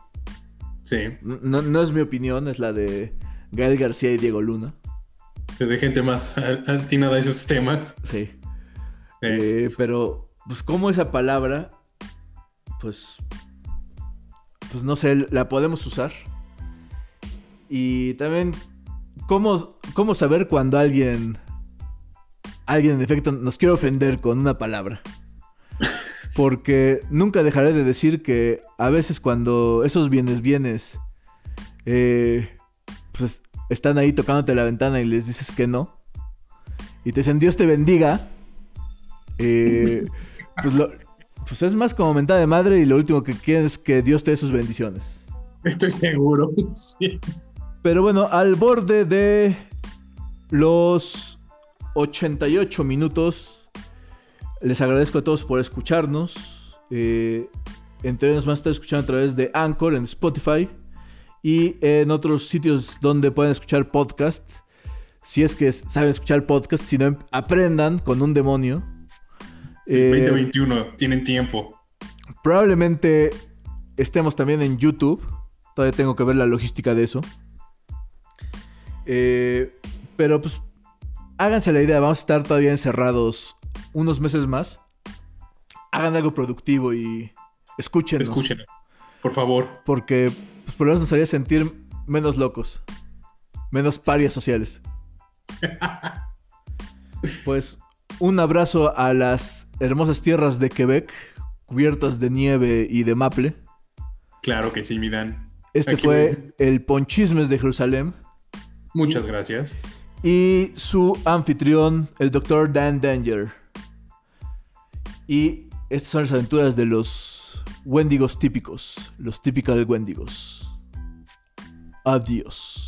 Sí, No, no es mi opinión, es la de Gael García y Diego Luna. de gente más atinada a esos temas. Sí. Eh, Eh, pero, pues, como esa palabra, pues, pues no sé, la podemos usar. Y también, ¿cómo, cómo saber cuando alguien, alguien en efecto nos quiere ofender con una palabra? Porque nunca dejaré de decir que a veces cuando esos bienes bienes, eh, pues están ahí tocándote la ventana y les dices que no, y te dicen Dios te bendiga, eh, pues, lo- pues es más como mentada de madre y lo último que quieren es que Dios te dé sus bendiciones. estoy seguro. Sí. Pero bueno, al borde de los 88 minutos, les agradezco a todos por escucharnos. Eh, entre ellos más estar escuchando a través de Anchor en Spotify y en otros sitios donde pueden escuchar podcast. Si es que saben escuchar podcast, si no, aprendan con un demonio. Sí, Eh, 2021, tienen tiempo. Probablemente estemos también en YouTube. Todavía tengo que ver la logística de eso. Eh, pero pues háganse la idea, vamos a estar todavía encerrados unos meses más. Hagan algo productivo y escúchenos. Escuchen, por favor. Porque pues, por lo menos nos haría sentir menos locos. Menos parias sociales. Pues un abrazo a las hermosas tierras de Quebec, cubiertas de nieve y de maple. Claro que sí, mi Dan. Este Aquí fue voy. el Ponchismes de Jerusalén. Muchas gracias. Y su anfitrión, el Dr. Dan Danger. Y estas son las aventuras de los Wendigos típicos. Los typical Wendigos. Adiós.